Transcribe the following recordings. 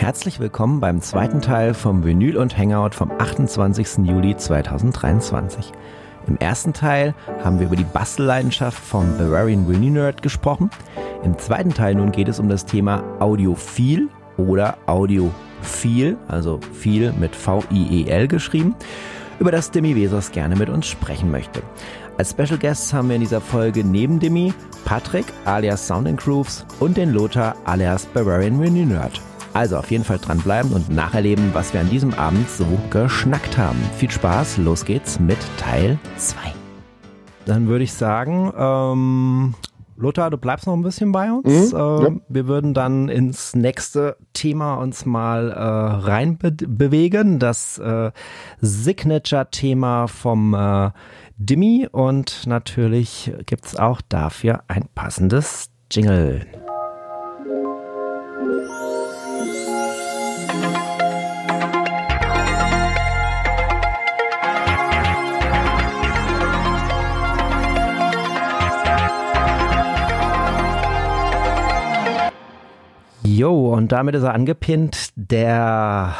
Herzlich willkommen beim zweiten Teil vom Vinyl und Hangout vom 28. Juli 2023. Im ersten Teil haben wir über die Bastelleidenschaft vom Bavarian Vinyl Nerd gesprochen. Im zweiten Teil nun geht es um das Thema Audiophil oder Audiophil, also viel mit V-I-E-L geschrieben, über das Demi Vesos gerne mit uns sprechen möchte. Als Special Guests haben wir in dieser Folge neben Demi Patrick alias Sound Grooves und den Lothar alias Bavarian Vinyl Nerd. Also auf jeden Fall dranbleiben und nacherleben, was wir an diesem Abend so geschnackt haben. Viel Spaß, los geht's mit Teil 2. Dann würde ich sagen, ähm, Lothar, du bleibst noch ein bisschen bei uns. Mhm, äh, ja. Wir würden dann ins nächste Thema uns mal äh, rein be bewegen. Das äh, Signature-Thema vom äh, Dimmy und natürlich gibt's auch dafür ein passendes Jingle. Jo, und damit ist er angepinnt, der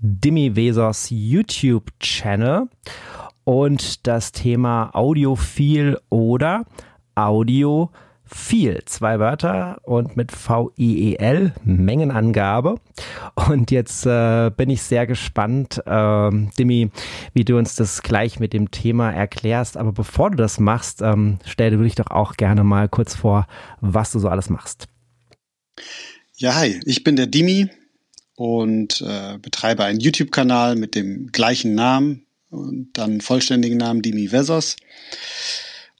Dimmy Vesos YouTube-Channel und das Thema Audiophil oder Audio viel. Zwei Wörter und mit V-I-E-L, Mengenangabe. Und jetzt äh, bin ich sehr gespannt, äh, Dimi, wie du uns das gleich mit dem Thema erklärst. Aber bevor du das machst, ähm, stell dir dich doch auch gerne mal kurz vor, was du so alles machst. Ja, hi, ich bin der Dimi und äh, betreibe einen YouTube-Kanal mit dem gleichen Namen und dann vollständigen Namen Dimi Vesos.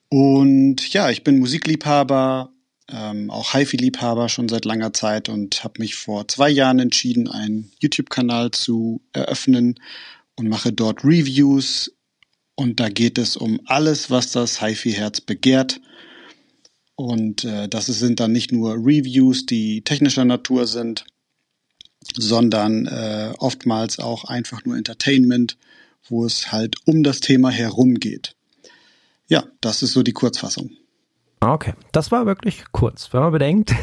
Und ja, ich bin Musikliebhaber, ähm, auch HiFi-Liebhaber schon seit langer Zeit und habe mich vor zwei Jahren entschieden, einen YouTube-Kanal zu eröffnen und mache dort Reviews. Und da geht es um alles, was das HiFi-Herz begehrt. Und äh, das sind dann nicht nur Reviews, die technischer Natur sind, sondern äh, oftmals auch einfach nur Entertainment, wo es halt um das Thema herum geht. Ja, das ist so die Kurzfassung. Okay, das war wirklich kurz, wenn man bedenkt,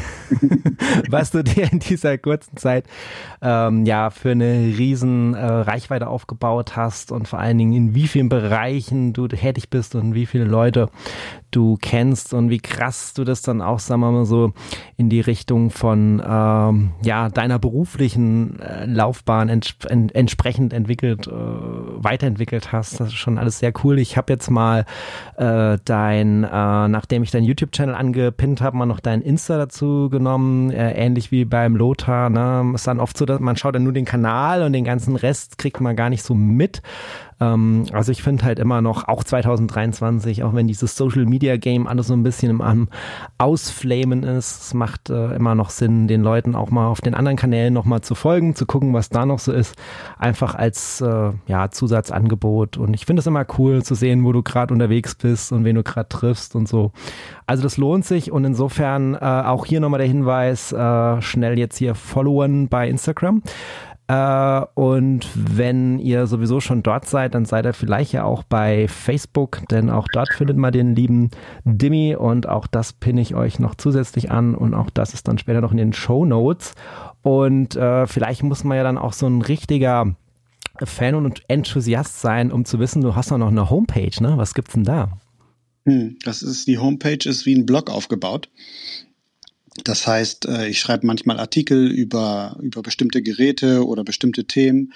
was du dir in dieser kurzen Zeit ähm, ja für eine riesen äh, Reichweite aufgebaut hast und vor allen Dingen in wie vielen Bereichen du tätig bist und wie viele Leute du kennst und wie krass du das dann auch, sagen wir mal so, in die Richtung von ähm, ja deiner beruflichen äh, Laufbahn ents en entsprechend entwickelt, äh, weiterentwickelt hast. Das ist schon alles sehr cool. Ich habe jetzt mal äh, dein, äh, nachdem ich dein YouTube-Channel angepinnt habe, mal noch dein Insta dazu genommen, äh, ähnlich wie beim Lothar. Ne? Ist dann oft so, dass man schaut dann nur den Kanal und den ganzen Rest kriegt man gar nicht so mit. Ähm, also ich finde halt immer noch, auch 2023, auch wenn dieses Social Media Game alles so ein bisschen am Ausflamen ist, es macht äh, immer noch Sinn, den Leuten auch mal auf den anderen Kanälen nochmal zu folgen, zu gucken, was da noch so ist. Einfach als äh, ja, Zusatzangebot. Und ich finde es immer cool zu sehen, wo du gerade unterwegs bist und wen du gerade triffst und so. Also das lohnt sich und insofern äh, auch hier nochmal der Hinweis, äh, schnell jetzt hier followen bei Instagram. Äh, und wenn ihr sowieso schon dort seid, dann seid ihr vielleicht ja auch bei Facebook, denn auch dort findet man den lieben Dimmy und auch das pinne ich euch noch zusätzlich an und auch das ist dann später noch in den Show Notes. Und äh, vielleicht muss man ja dann auch so ein richtiger Fan und Enthusiast sein, um zu wissen, du hast doch noch eine Homepage, ne? Was gibt's denn da? Hm, das ist, die Homepage ist wie ein Blog aufgebaut. Das heißt, äh, ich schreibe manchmal Artikel über, über bestimmte Geräte oder bestimmte Themen.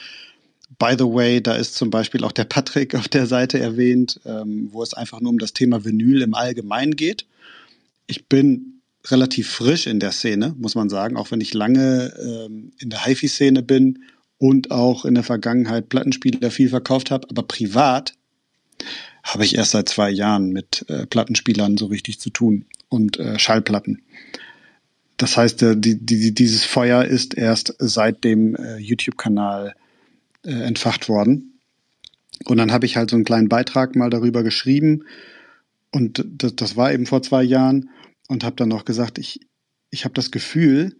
By the way, da ist zum Beispiel auch der Patrick auf der Seite erwähnt, ähm, wo es einfach nur um das Thema Vinyl im Allgemeinen geht. Ich bin relativ frisch in der Szene, muss man sagen, auch wenn ich lange ähm, in der HiFi-Szene bin und auch in der Vergangenheit Plattenspieler viel verkauft habe, aber privat habe ich erst seit zwei Jahren mit äh, Plattenspielern so richtig zu tun und äh, Schallplatten. Das heißt, äh, die, die, dieses Feuer ist erst seit dem äh, YouTube-Kanal äh, entfacht worden. Und dann habe ich halt so einen kleinen Beitrag mal darüber geschrieben. Und das, das war eben vor zwei Jahren. Und habe dann noch gesagt, ich, ich habe das Gefühl,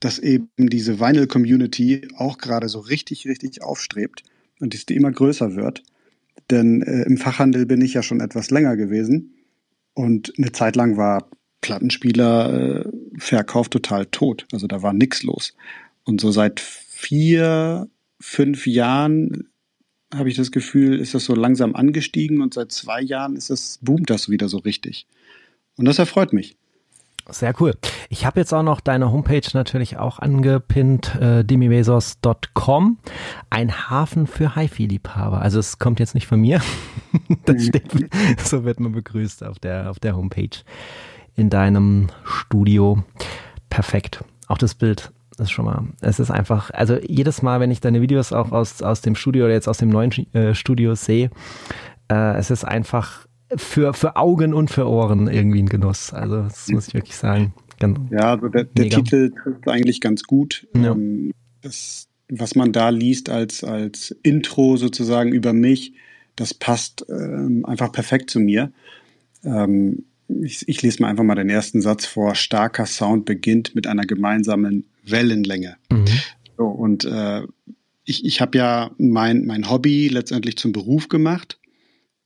dass eben diese Vinyl-Community auch gerade so richtig, richtig aufstrebt und dass die immer größer wird. Denn äh, im Fachhandel bin ich ja schon etwas länger gewesen. Und eine Zeit lang war Plattenspieler äh, Verkauf total tot. Also da war nix los. Und so seit vier, fünf Jahren habe ich das Gefühl, ist das so langsam angestiegen und seit zwei Jahren ist das, boomt das wieder so richtig. Und das erfreut mich. Sehr cool. Ich habe jetzt auch noch deine Homepage natürlich auch angepinnt, äh, demimesos.com. Ein Hafen für HiFi-Liebhaber. Also es kommt jetzt nicht von mir. das steht, so wird man begrüßt auf der, auf der Homepage in deinem Studio. Perfekt. Auch das Bild ist schon mal, es ist einfach, also jedes Mal, wenn ich deine Videos auch aus, aus dem Studio oder jetzt aus dem neuen äh, Studio sehe, äh, es ist einfach für, für Augen und für Ohren irgendwie ein Genuss. Also das muss ich wirklich sagen. Ganz ja, also der, der Titel trifft eigentlich ganz gut. Ja. Ähm, das, was man da liest als, als Intro sozusagen über mich, das passt ähm, einfach perfekt zu mir. Ähm, ich, ich lese mal einfach mal den ersten Satz vor. Starker Sound beginnt mit einer gemeinsamen Wellenlänge. Mhm. So, und äh, ich, ich habe ja mein, mein Hobby letztendlich zum Beruf gemacht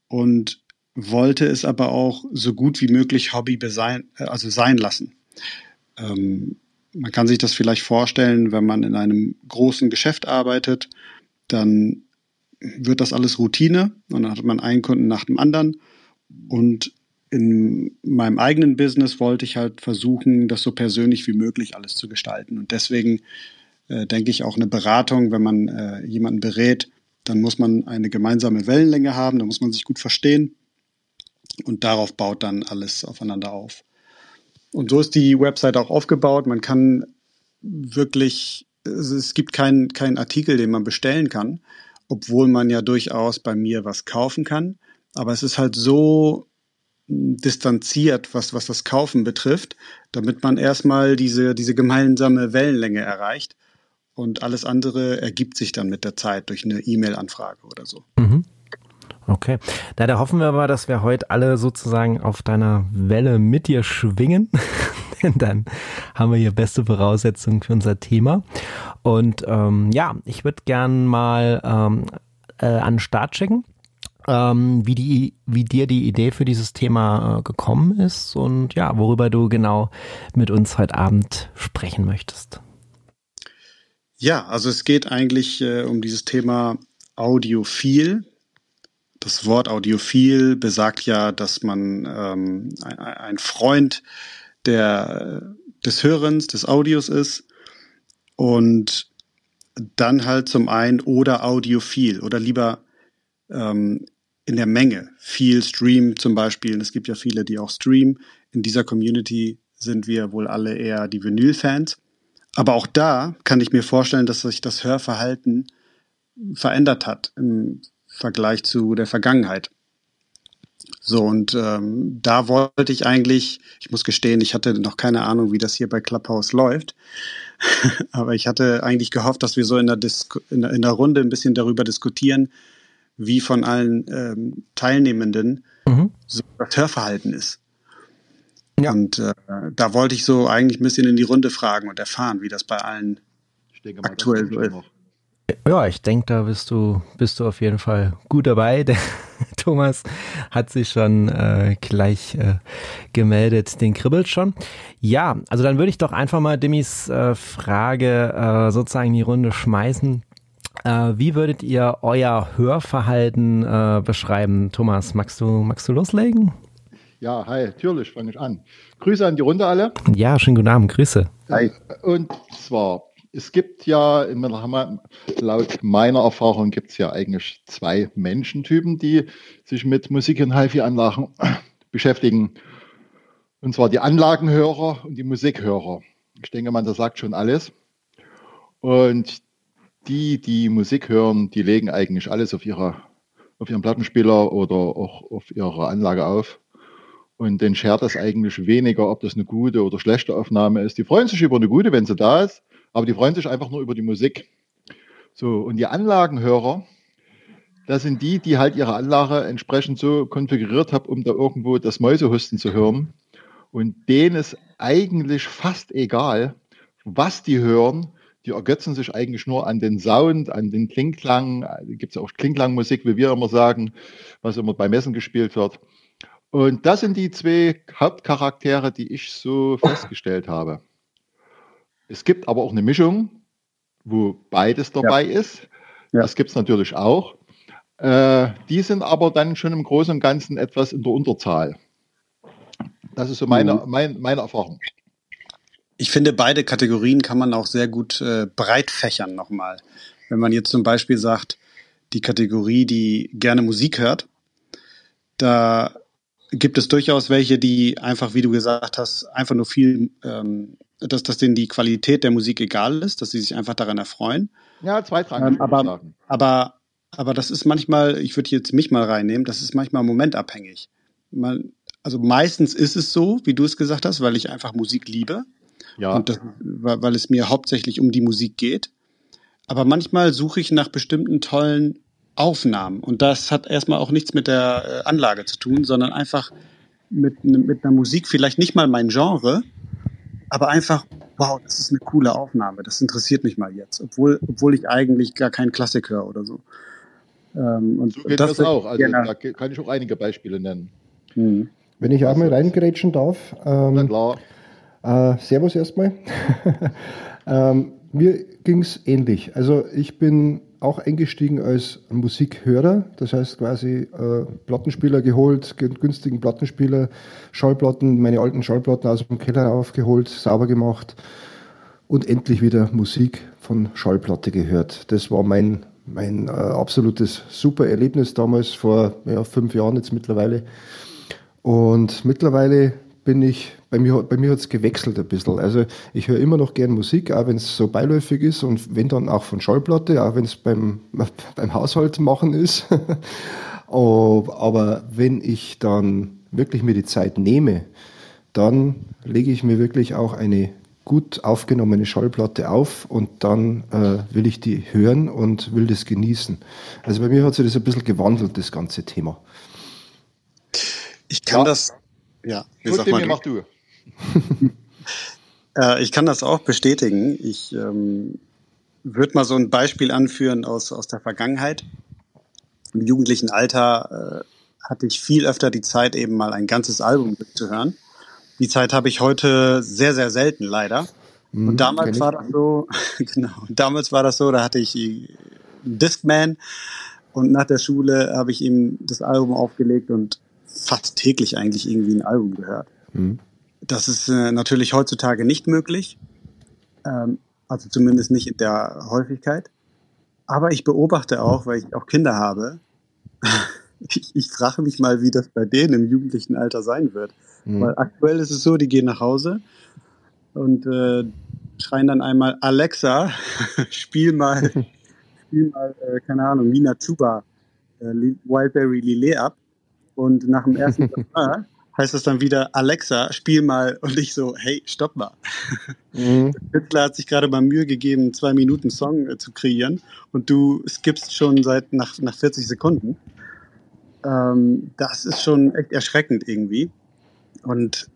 und wollte es aber auch so gut wie möglich Hobby besein, äh, also sein lassen. Ähm, man kann sich das vielleicht vorstellen, wenn man in einem großen Geschäft arbeitet, dann wird das alles Routine und dann hat man einen Kunden nach dem anderen. Und in meinem eigenen Business wollte ich halt versuchen, das so persönlich wie möglich alles zu gestalten. Und deswegen äh, denke ich auch eine Beratung, wenn man äh, jemanden berät, dann muss man eine gemeinsame Wellenlänge haben, da muss man sich gut verstehen und darauf baut dann alles aufeinander auf. Und so ist die Website auch aufgebaut. Man kann wirklich, es gibt keinen keinen Artikel, den man bestellen kann, obwohl man ja durchaus bei mir was kaufen kann. Aber es ist halt so distanziert, was, was das Kaufen betrifft, damit man erstmal diese, diese gemeinsame Wellenlänge erreicht. Und alles andere ergibt sich dann mit der Zeit durch eine E-Mail-Anfrage oder so. Mhm. Okay. Na, da hoffen wir aber, dass wir heute alle sozusagen auf deiner Welle mit dir schwingen. Denn dann haben wir hier beste Voraussetzungen für unser Thema. Und ähm, ja, ich würde gern mal ähm, äh, an den Start schicken. Ähm, wie, die, wie dir die Idee für dieses Thema äh, gekommen ist und ja, worüber du genau mit uns heute Abend sprechen möchtest. Ja, also es geht eigentlich äh, um dieses Thema Audiophil. Das Wort Audiophil besagt ja, dass man ähm, ein, Freund der, des Hörens, des Audios ist und dann halt zum einen oder Audiophil oder lieber ähm, in der Menge. Viel Stream zum Beispiel. Es gibt ja viele, die auch streamen. In dieser Community sind wir wohl alle eher die Vinyl-Fans. Aber auch da kann ich mir vorstellen, dass sich das Hörverhalten verändert hat im Vergleich zu der Vergangenheit. So, und ähm, da wollte ich eigentlich, ich muss gestehen, ich hatte noch keine Ahnung, wie das hier bei Clubhouse läuft. Aber ich hatte eigentlich gehofft, dass wir so in der, Disku in in der Runde ein bisschen darüber diskutieren, wie von allen ähm, Teilnehmenden mhm. so das Hörverhalten ist. Ja. Und äh, da wollte ich so eigentlich ein bisschen in die Runde fragen und erfahren, wie das bei allen denke, aktuell so ist. Ja, ich denke, da bist du, bist du auf jeden Fall gut dabei. Der Thomas hat sich schon äh, gleich äh, gemeldet, den kribbelt schon. Ja, also dann würde ich doch einfach mal Dimmys äh, Frage äh, sozusagen in die Runde schmeißen. Äh, wie würdet ihr euer Hörverhalten äh, beschreiben? Thomas, magst du, magst du loslegen? Ja, hi, natürlich fange ich an. Grüße an die Runde alle. Ja, schönen guten Abend, Grüße. Hi. Und zwar, es gibt ja, laut meiner Erfahrung gibt es ja eigentlich zwei Menschentypen, die sich mit Musik- und HiFi-Anlagen beschäftigen. Und zwar die Anlagenhörer und die Musikhörer. Ich denke, man, das sagt schon alles. Und die, die Musik hören, die legen eigentlich alles auf, ihrer, auf ihren Plattenspieler oder auch auf ihrer Anlage auf. Und den schert das eigentlich weniger, ob das eine gute oder schlechte Aufnahme ist. Die freuen sich über eine gute, wenn sie da ist, aber die freuen sich einfach nur über die Musik. So, und die Anlagenhörer, das sind die, die halt ihre Anlage entsprechend so konfiguriert haben, um da irgendwo das Mäusehusten zu hören. Und denen ist eigentlich fast egal, was die hören, die ergötzen sich eigentlich nur an den Sound, an den Klingklang. Gibt es auch Klingklangmusik, wie wir immer sagen, was immer bei Messen gespielt wird. Und das sind die zwei Hauptcharaktere, die ich so festgestellt habe. Es gibt aber auch eine Mischung. wo beides dabei ja. ist. Ja. Das gibt es natürlich auch. Äh, die sind aber dann schon im Großen und Ganzen etwas in der Unterzahl. Das ist so meine, mhm. mein, meine Erfahrung. Ich finde, beide Kategorien kann man auch sehr gut äh, breit fächern nochmal. Wenn man jetzt zum Beispiel sagt, die Kategorie, die gerne Musik hört, da gibt es durchaus welche, die einfach, wie du gesagt hast, einfach nur viel, ähm, dass, dass denen die Qualität der Musik egal ist, dass sie sich einfach daran erfreuen. Ja, zweitrangig. Ähm, aber, aber, aber das ist manchmal, ich würde jetzt mich mal reinnehmen, das ist manchmal momentabhängig. Man, also meistens ist es so, wie du es gesagt hast, weil ich einfach Musik liebe. Ja. Und das, weil es mir hauptsächlich um die Musik geht. Aber manchmal suche ich nach bestimmten tollen Aufnahmen. Und das hat erstmal auch nichts mit der äh, Anlage zu tun, sondern einfach mit, mit einer Musik, vielleicht nicht mal mein Genre, aber einfach, wow, das ist eine coole Aufnahme. Das interessiert mich mal jetzt, obwohl, obwohl ich eigentlich gar keinen Klassik höre oder so. Ähm, und so geht das, das auch. Also da kann ich auch einige Beispiele nennen. Mhm. Wenn ich auch mal reingrätschen darf. Ähm, Na klar. Äh, servus erstmal. ähm, mir ging es ähnlich. Also ich bin auch eingestiegen als Musikhörer, das heißt quasi äh, Plattenspieler geholt, günstigen Plattenspieler, Schallplatten, meine alten Schallplatten aus dem Keller aufgeholt, sauber gemacht und endlich wieder Musik von Schallplatte gehört. Das war mein, mein äh, absolutes super Erlebnis damals, vor ja, fünf Jahren jetzt mittlerweile. Und mittlerweile bin ich, bei mir, bei mir hat es gewechselt ein bisschen. Also ich höre immer noch gern Musik, auch wenn es so beiläufig ist und wenn dann auch von Schallplatte, auch wenn es beim, beim Haushalt machen ist. Aber wenn ich dann wirklich mir die Zeit nehme, dann lege ich mir wirklich auch eine gut aufgenommene Schallplatte auf und dann äh, will ich die hören und will das genießen. Also bei mir hat sich das ein bisschen gewandelt, das ganze Thema. Ich kann ja. das ja, mal, mach du. äh, ich kann das auch bestätigen. Ich ähm, würde mal so ein Beispiel anführen aus, aus der Vergangenheit. Im jugendlichen Alter äh, hatte ich viel öfter die Zeit, eben mal ein ganzes Album zu hören. Die Zeit habe ich heute sehr, sehr selten, leider. Mhm, und damals war das so, genau, damals war das so, da hatte ich einen Discman und nach der Schule habe ich ihm das Album aufgelegt und fast täglich eigentlich irgendwie ein Album gehört. Mhm. Das ist äh, natürlich heutzutage nicht möglich, ähm, also zumindest nicht in der Häufigkeit. Aber ich beobachte auch, weil ich auch Kinder habe, ich, ich frage mich mal, wie das bei denen im jugendlichen Alter sein wird. Mhm. Weil aktuell ist es so, die gehen nach Hause und äh, schreien dann einmal Alexa, spiel mal, spiel mal, äh, keine Ahnung, Nina Chuba, äh, Wildberry Lillet ab. Und nach dem ersten Mal heißt es dann wieder, Alexa, spiel mal. Und ich so, hey, stopp mal. Mhm. Künstler hat sich gerade mal Mühe gegeben, zwei Minuten Song äh, zu kreieren. Und du skippst schon seit nach, nach 40 Sekunden. Ähm, das ist schon echt erschreckend irgendwie. Und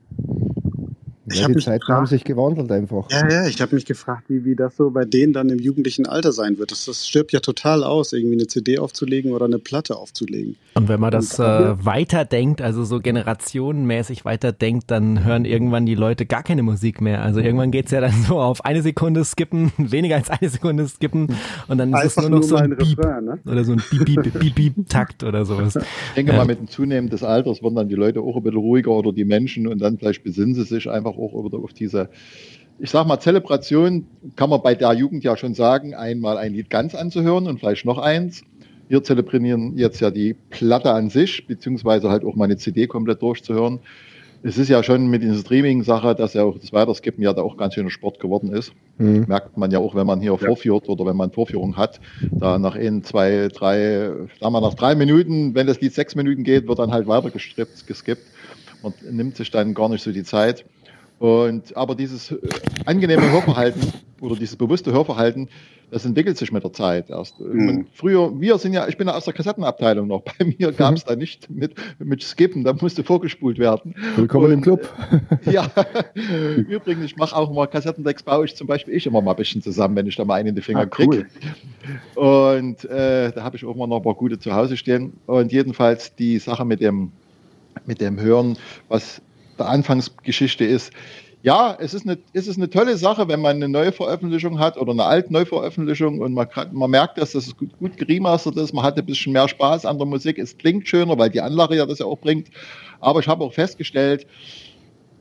ich ja, die Zeiten gefragt, haben sich gewandelt einfach. Ja, ja, ich habe mich gefragt, wie, wie das so bei denen dann im jugendlichen Alter sein wird. Das, das stirbt ja total aus, irgendwie eine CD aufzulegen oder eine Platte aufzulegen. Und wenn man das äh, weiterdenkt, also so generationenmäßig weiterdenkt, dann hören irgendwann die Leute gar keine Musik mehr. Also irgendwann geht's ja dann so auf eine Sekunde skippen, weniger als eine Sekunde skippen und dann ist es nur noch nur so ein, Beep Refrain, ne? oder so ein Beep, Beep, Beep, Beep, Takt oder sowas. Ich denke mal, mit dem Zunehmend des Alters werden dann die Leute auch ein bisschen ruhiger oder die Menschen und dann vielleicht besinnen sie sich einfach auch wieder auf diese, ich sag mal, Zelebration kann man bei der Jugend ja schon sagen, einmal ein Lied ganz anzuhören und vielleicht noch eins. Wir zelebrieren jetzt ja die Platte an sich, beziehungsweise halt auch mal eine CD komplett durchzuhören. Es ist ja schon mit dieser Streaming-Sache, dass ja auch das Weiterskippen ja da auch ganz schöner Sport geworden ist. Mhm. Merkt man ja auch, wenn man hier ja. vorführt oder wenn man Vorführung hat. Da nach ein, zwei, drei, sagen wir nach drei Minuten, wenn das Lied sechs Minuten geht, wird dann halt weiter gestrippt, geskippt. Man nimmt sich dann gar nicht so die Zeit. Und, aber dieses äh, angenehme Hörverhalten oder dieses bewusste Hörverhalten, das entwickelt sich mit der Zeit erst. Mhm. Früher, wir sind ja, ich bin ja aus der Kassettenabteilung noch. Bei mir gab es mhm. da nicht mit, mit Skippen, da musste vorgespult werden. Willkommen Und, im Club. Äh, ja, übrigens, ich mache auch mal Kassettendecks, baue ich zum Beispiel ich immer mal ein bisschen zusammen, wenn ich da mal einen in die Finger ah, cool. kriege. Und äh, da habe ich auch mal noch ein paar gute zu Hause stehen. Und jedenfalls die Sache mit dem, mit dem Hören, was der Anfangsgeschichte ist, Ja, es ist, eine, es ist eine tolle Sache, wenn man eine neue Veröffentlichung hat oder eine alte Neuveröffentlichung und man, man merkt, dass das gut, gut geremastert ist, man hat ein bisschen mehr Spaß an der Musik, es klingt schöner, weil die Anlage ja das ja auch bringt. Aber ich habe auch festgestellt,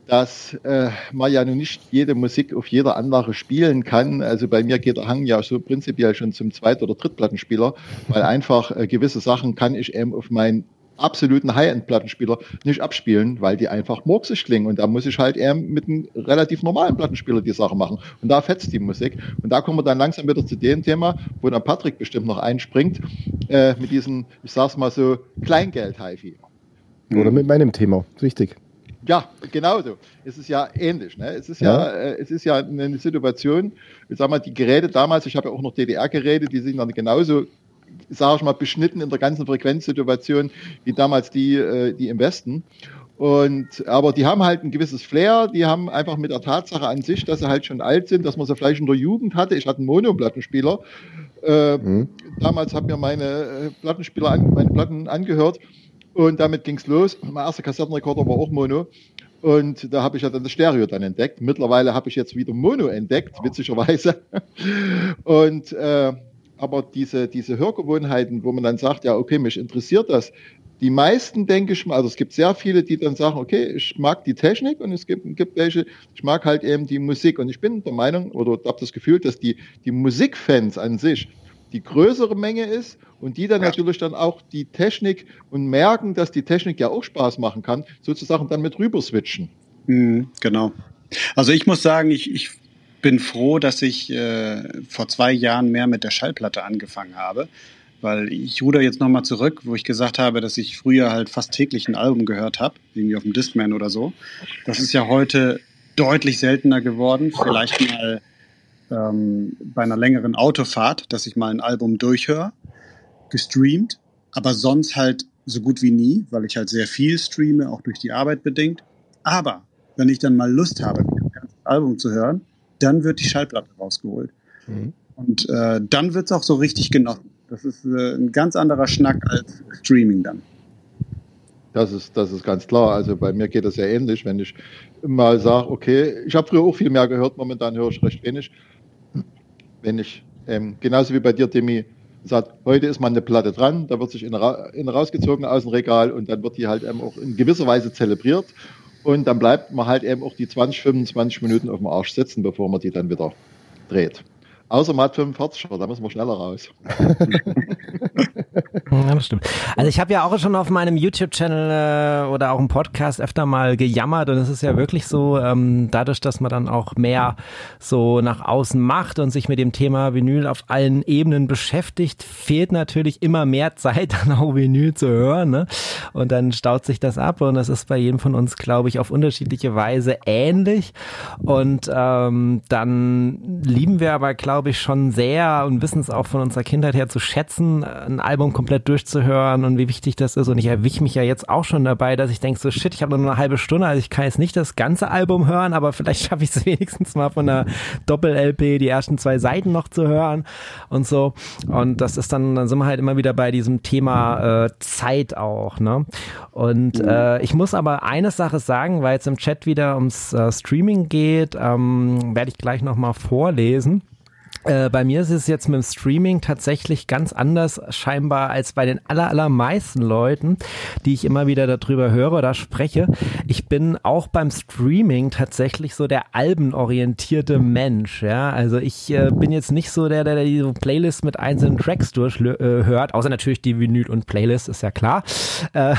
dass äh, man ja nun nicht jede Musik auf jeder Anlage spielen kann. Also bei mir geht der Hang ja so prinzipiell schon zum Zweit- oder Drittplattenspieler, weil einfach äh, gewisse Sachen kann ich eben auf mein absoluten High-End-Plattenspieler nicht abspielen, weil die einfach murksig klingen. Und da muss ich halt eher mit einem relativ normalen Plattenspieler die Sache machen. Und da fetzt die Musik. Und da kommen wir dann langsam wieder zu dem Thema, wo dann Patrick bestimmt noch einspringt, äh, mit diesem, ich sag's mal so, Kleingeld-HiFi. Oder mit meinem Thema, richtig. Ja, genauso. Es ist ja ähnlich. Ne? Es ist ja, ja äh, es ist ja eine Situation, ich sag mal, die Geräte damals, ich habe ja auch noch DDR-Geräte, die sind dann genauso sage ich mal, beschnitten in der ganzen Frequenzsituation wie damals die, äh, die im Westen. Und, aber die haben halt ein gewisses Flair, die haben einfach mit der Tatsache an sich, dass sie halt schon alt sind, dass man sie vielleicht in der Jugend hatte. Ich hatte einen Mono-Plattenspieler. Äh, mhm. Damals haben mir meine äh, Plattenspieler, an, meine Platten angehört und damit ging's los. Mein erster Kassettenrekorder war auch Mono. Und da habe ich ja dann das Stereo dann entdeckt. Mittlerweile habe ich jetzt wieder Mono entdeckt, witzigerweise. Und äh, aber diese, diese Hörgewohnheiten, wo man dann sagt, ja, okay, mich interessiert das. Die meisten, denke ich mal, also es gibt sehr viele, die dann sagen, okay, ich mag die Technik und es gibt, gibt welche, ich mag halt eben die Musik. Und ich bin der Meinung oder habe das Gefühl, dass die, die Musikfans an sich die größere Menge ist und die dann ja. natürlich dann auch die Technik und merken, dass die Technik ja auch Spaß machen kann, sozusagen dann mit rüber switchen. Mhm, genau. Also ich muss sagen, ich, ich bin froh, dass ich äh, vor zwei Jahren mehr mit der Schallplatte angefangen habe, weil ich ruder jetzt nochmal zurück, wo ich gesagt habe, dass ich früher halt fast täglich ein Album gehört habe, irgendwie auf dem Discman oder so. Das ist ja heute deutlich seltener geworden, vielleicht mal ähm, bei einer längeren Autofahrt, dass ich mal ein Album durchhöre, gestreamt, aber sonst halt so gut wie nie, weil ich halt sehr viel streame, auch durch die Arbeit bedingt. Aber wenn ich dann mal Lust habe, ein ganzes Album zu hören, dann wird die Schallplatte rausgeholt. Mhm. Und äh, dann wird es auch so richtig genossen. Das ist äh, ein ganz anderer Schnack als Streaming dann. Das ist, das ist ganz klar. Also bei mir geht das ja ähnlich, wenn ich mal sage, okay, ich habe früher auch viel mehr gehört, momentan höre ich recht wenig. Wenn ich, ähm, genauso wie bei dir, Demi, sagt, heute ist mal eine Platte dran, da wird sich in, in rausgezogen aus dem Regal und dann wird die halt ähm, auch in gewisser Weise zelebriert. Und dann bleibt man halt eben auch die 20, 25 Minuten auf dem Arsch sitzen, bevor man die dann wieder dreht. Außer man hat 45, da müssen wir schneller raus. ja, das stimmt. Also ich habe ja auch schon auf meinem YouTube-Channel äh, oder auch im Podcast öfter mal gejammert und es ist ja wirklich so, ähm, dadurch, dass man dann auch mehr so nach außen macht und sich mit dem Thema Vinyl auf allen Ebenen beschäftigt, fehlt natürlich immer mehr Zeit, dann auch Vinyl zu hören. Ne? Und dann staut sich das ab und das ist bei jedem von uns, glaube ich, auf unterschiedliche Weise ähnlich. Und ähm, dann lieben wir aber, glaube ich, schon sehr und wissen es auch von unserer Kindheit her zu schätzen, ein Album komplett durchzuhören und wie wichtig das ist. Und ich erwische mich ja jetzt auch schon dabei, dass ich denke, so shit, ich habe nur eine halbe Stunde, also ich kann jetzt nicht das ganze Album hören, aber vielleicht schaffe ich es wenigstens mal von der Doppel-LP die ersten zwei Seiten noch zu hören und so. Und das ist dann, dann sind wir halt immer wieder bei diesem Thema äh, Zeit auch, ne? Und mhm. äh, ich muss aber eine Sache sagen, weil jetzt im Chat wieder ums äh, Streaming geht, ähm, werde ich gleich nochmal vorlesen. Äh, bei mir ist es jetzt mit dem Streaming tatsächlich ganz anders scheinbar als bei den aller, allermeisten Leuten, die ich immer wieder darüber höre oder spreche. Ich bin auch beim Streaming tatsächlich so der albenorientierte Mensch. Ja, also ich äh, bin jetzt nicht so der, der, der diese Playlist mit einzelnen Tracks durchhört, äh, außer natürlich die Vinyl und Playlist ist ja klar. Äh,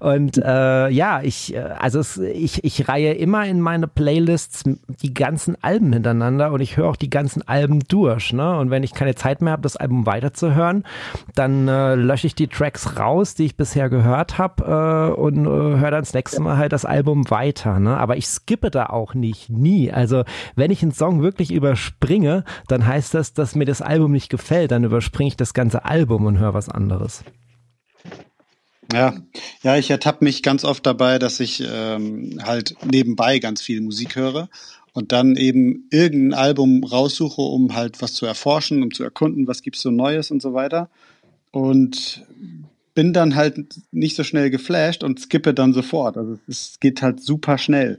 und äh, ja, ich, äh, also es, ich, ich reihe immer in meine Playlists die ganzen Alben hintereinander und ich höre auch die ganzen Alben durch. Ne? Und wenn ich keine Zeit mehr habe, das Album weiterzuhören, dann äh, lösche ich die Tracks raus, die ich bisher gehört habe äh, und äh, höre dann das nächste Mal halt das Album weiter. Ne? Aber ich skippe da auch nicht, nie. Also wenn ich einen Song wirklich überspringe, dann heißt das, dass mir das Album nicht gefällt. Dann überspringe ich das ganze Album und höre was anderes. Ja, ja, ich ertappe mich ganz oft dabei, dass ich ähm, halt nebenbei ganz viel Musik höre und dann eben irgendein Album raussuche, um halt was zu erforschen, um zu erkunden, was gibt's so Neues und so weiter. Und bin dann halt nicht so schnell geflasht und skippe dann sofort. Also es geht halt super schnell.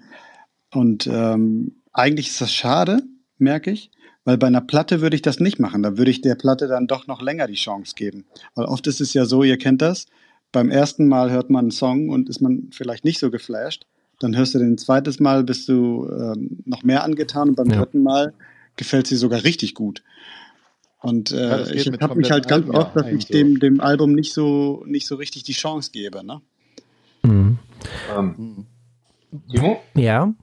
Und ähm, eigentlich ist das schade, merke ich, weil bei einer Platte würde ich das nicht machen. Da würde ich der Platte dann doch noch länger die Chance geben. Weil oft ist es ja so, ihr kennt das, beim ersten Mal hört man einen Song und ist man vielleicht nicht so geflasht. Dann hörst du den zweites Mal, bist du ähm, noch mehr angetan und beim ja. dritten Mal gefällt sie sogar richtig gut. Und äh, ja, ich habe mich halt ganz oft, dass ich dem, dem Album nicht so, nicht so richtig die Chance gebe. Ne? Mhm. Ähm, Timo? Ja.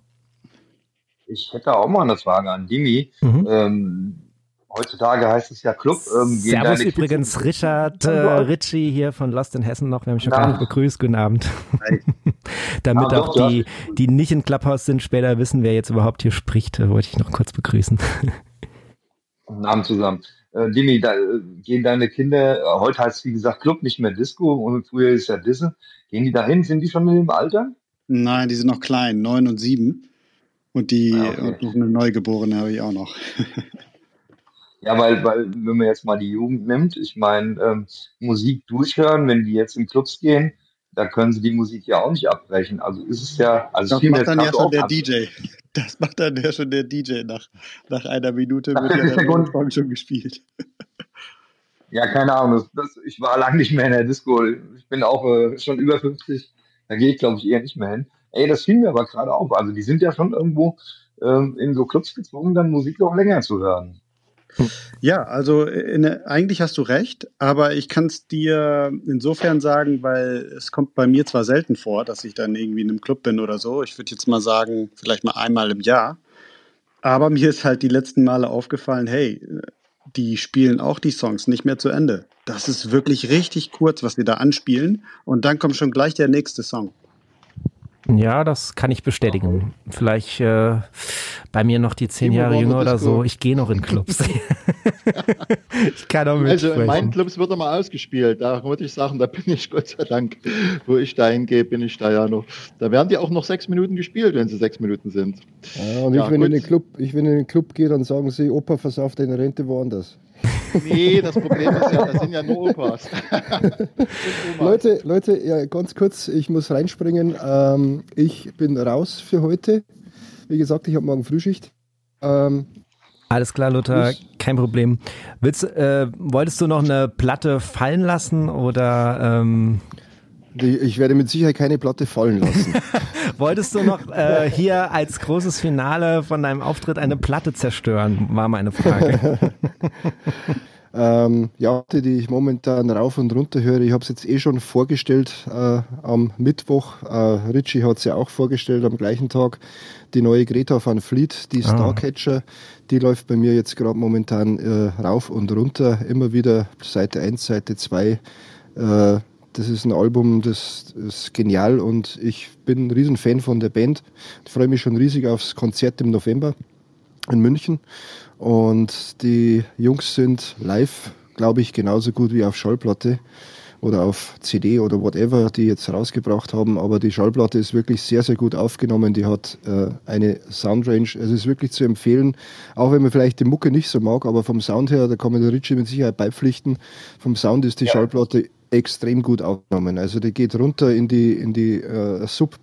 Ich hätte auch mal eine Frage an Dimi. Mhm. Ähm, heutzutage heißt es ja Club. Ähm, Servus übrigens, Kids Richard äh, Ritchie hier von Lost in Hessen noch. Wir haben mich schon gar nicht begrüßt. Guten Abend. Damit ah, auch doch, die, die nicht in Clubhouse sind, später wissen, wer jetzt überhaupt hier spricht, wollte ich noch kurz begrüßen. Guten Abend zusammen. Äh, Dimi, da äh, gehen deine Kinder, äh, heute heißt es wie gesagt Club, nicht mehr Disco und früher ist ja Disse. Gehen die dahin? Sind die schon in dem Alter? Nein, die sind noch klein, neun und sieben. Und die ah, okay. und noch eine Neugeborene habe ich auch noch. ja, weil, weil, wenn man jetzt mal die Jugend nimmt, ich meine, ähm, Musik durchhören, wenn die jetzt in Clubs gehen, da können sie die Musik ja auch nicht abbrechen. Also ist es ja, also das macht dann ja schon der DJ. Das macht dann ja schon der DJ nach, nach einer Minute wird ja der Song schon gespielt. Ja, keine Ahnung. Das, das, ich war lange nicht mehr in der Disco. Ich bin auch äh, schon über 50. Da gehe ich, glaube ich, eher nicht mehr hin. Ey, das fiel mir aber gerade auf. Also die sind ja schon irgendwo ähm, in so Clubs gezwungen, dann Musik noch länger zu hören. Ja, also in, eigentlich hast du recht, aber ich kann es dir insofern sagen, weil es kommt bei mir zwar selten vor, dass ich dann irgendwie in einem Club bin oder so. Ich würde jetzt mal sagen, vielleicht mal einmal im Jahr. Aber mir ist halt die letzten Male aufgefallen, hey, die spielen auch die Songs nicht mehr zu Ende. Das ist wirklich richtig kurz, was sie da anspielen. Und dann kommt schon gleich der nächste Song. Ja, das kann ich bestätigen. Vielleicht äh, bei mir noch die zehn Jahre jünger oder so. Ich gehe noch in Clubs. ich kann auch mit. Also in meinen Clubs wird er mal ausgespielt. Da würde ich sagen, da bin ich Gott sei Dank, wo ich da hingehe, bin ich da ja noch. Da werden die auch noch sechs Minuten gespielt, wenn sie sechs Minuten sind. Ja, und ja, ich, wenn in den Club, ich, wenn in den Club gehe, dann sagen sie, Opa versauft deine Rente woanders. Nee, das Problem ist ja, das sind ja nur Opas. Leute, Leute, ja, ganz kurz, ich muss reinspringen. Ähm, ich bin raus für heute. Wie gesagt, ich habe morgen Frühschicht. Ähm, alles klar, Luther, kein Problem. Willst, äh, wolltest du noch eine Platte fallen lassen oder? Ähm ich werde mit Sicherheit keine Platte fallen lassen. Wolltest du noch äh, hier als großes Finale von deinem Auftritt eine Platte zerstören, war meine Frage. ähm, ja, die ich momentan rauf und runter höre, ich habe es jetzt eh schon vorgestellt äh, am Mittwoch. Äh, Richie hat es ja auch vorgestellt am gleichen Tag. Die neue Greta van Fleet, die ah. Starcatcher, die läuft bei mir jetzt gerade momentan äh, rauf und runter. Immer wieder Seite 1, Seite 2. Äh, das ist ein Album, das ist genial und ich bin ein Riesenfan von der Band. Ich freue mich schon riesig aufs Konzert im November in München. Und die Jungs sind live, glaube ich, genauso gut wie auf Schallplatte oder auf CD oder whatever, die jetzt rausgebracht haben. Aber die Schallplatte ist wirklich sehr, sehr gut aufgenommen. Die hat äh, eine Soundrange. Es ist wirklich zu empfehlen, auch wenn man vielleicht die Mucke nicht so mag, aber vom Sound her, da kann man der Richie mit Sicherheit beipflichten. Vom Sound ist die ja. Schallplatte extrem gut aufgenommen. Also die geht runter in die, in die äh, Sub,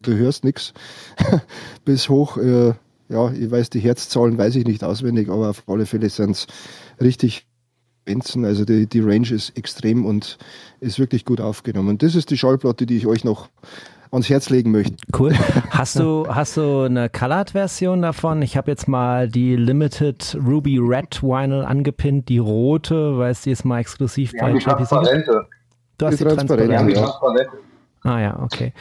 du hörst nichts, bis hoch, äh, ja, ich weiß die Herzzahlen, weiß ich nicht auswendig, aber auf alle Fälle sind es richtig Benzen. Also die, die Range ist extrem und ist wirklich gut aufgenommen. Das ist die Schallplatte, die ich euch noch ans Herz legen möchte. Cool. Hast du, hast du eine Colored-Version davon? Ich habe jetzt mal die Limited Ruby Red Vinyl angepinnt, die rote, weil es die ist mal exklusiv ja, bei JPC. Transparente. Du hast die, die transparente. Ja, die transparente. Ah ja, okay.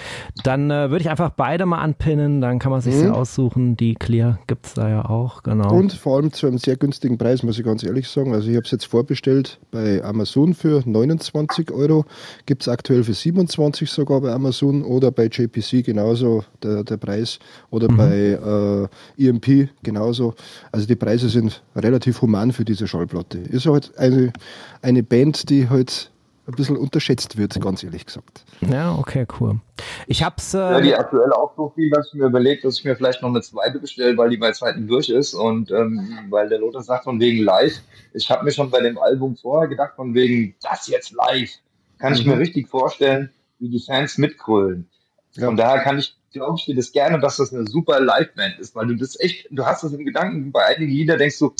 Dann äh, würde ich einfach beide mal anpinnen, dann kann man sich mhm. ja aussuchen. Die Clear gibt es da ja auch, genau. Und vor allem zu einem sehr günstigen Preis, muss ich ganz ehrlich sagen. Also ich habe es jetzt vorbestellt bei Amazon für 29 Euro, gibt es aktuell für 27 sogar bei Amazon oder bei JPC genauso der, der Preis oder mhm. bei äh, EMP genauso. Also die Preise sind relativ human für diese Schallplatte. Ist halt eine, eine Band, die halt ein bisschen unterschätzt wird, ganz ehrlich gesagt. Ja, okay, cool. Ich hab's. Äh, ja, die aktuelle viel, dass ich mir überlegt, dass ich mir vielleicht noch eine zweite bestelle, weil die bei zweiten durch ist und ähm, weil der Lotus sagt von wegen live. Ich habe mir schon bei dem Album vorher gedacht, von wegen das jetzt live. Kann mhm. ich mir mhm. richtig vorstellen, wie die Fans mitgrölen. Ja. Von daher kann ich, glaube ich dir das gerne, dass das eine super Live-Band ist, weil du das echt, du hast das im Gedanken, bei einigen Lieder denkst du,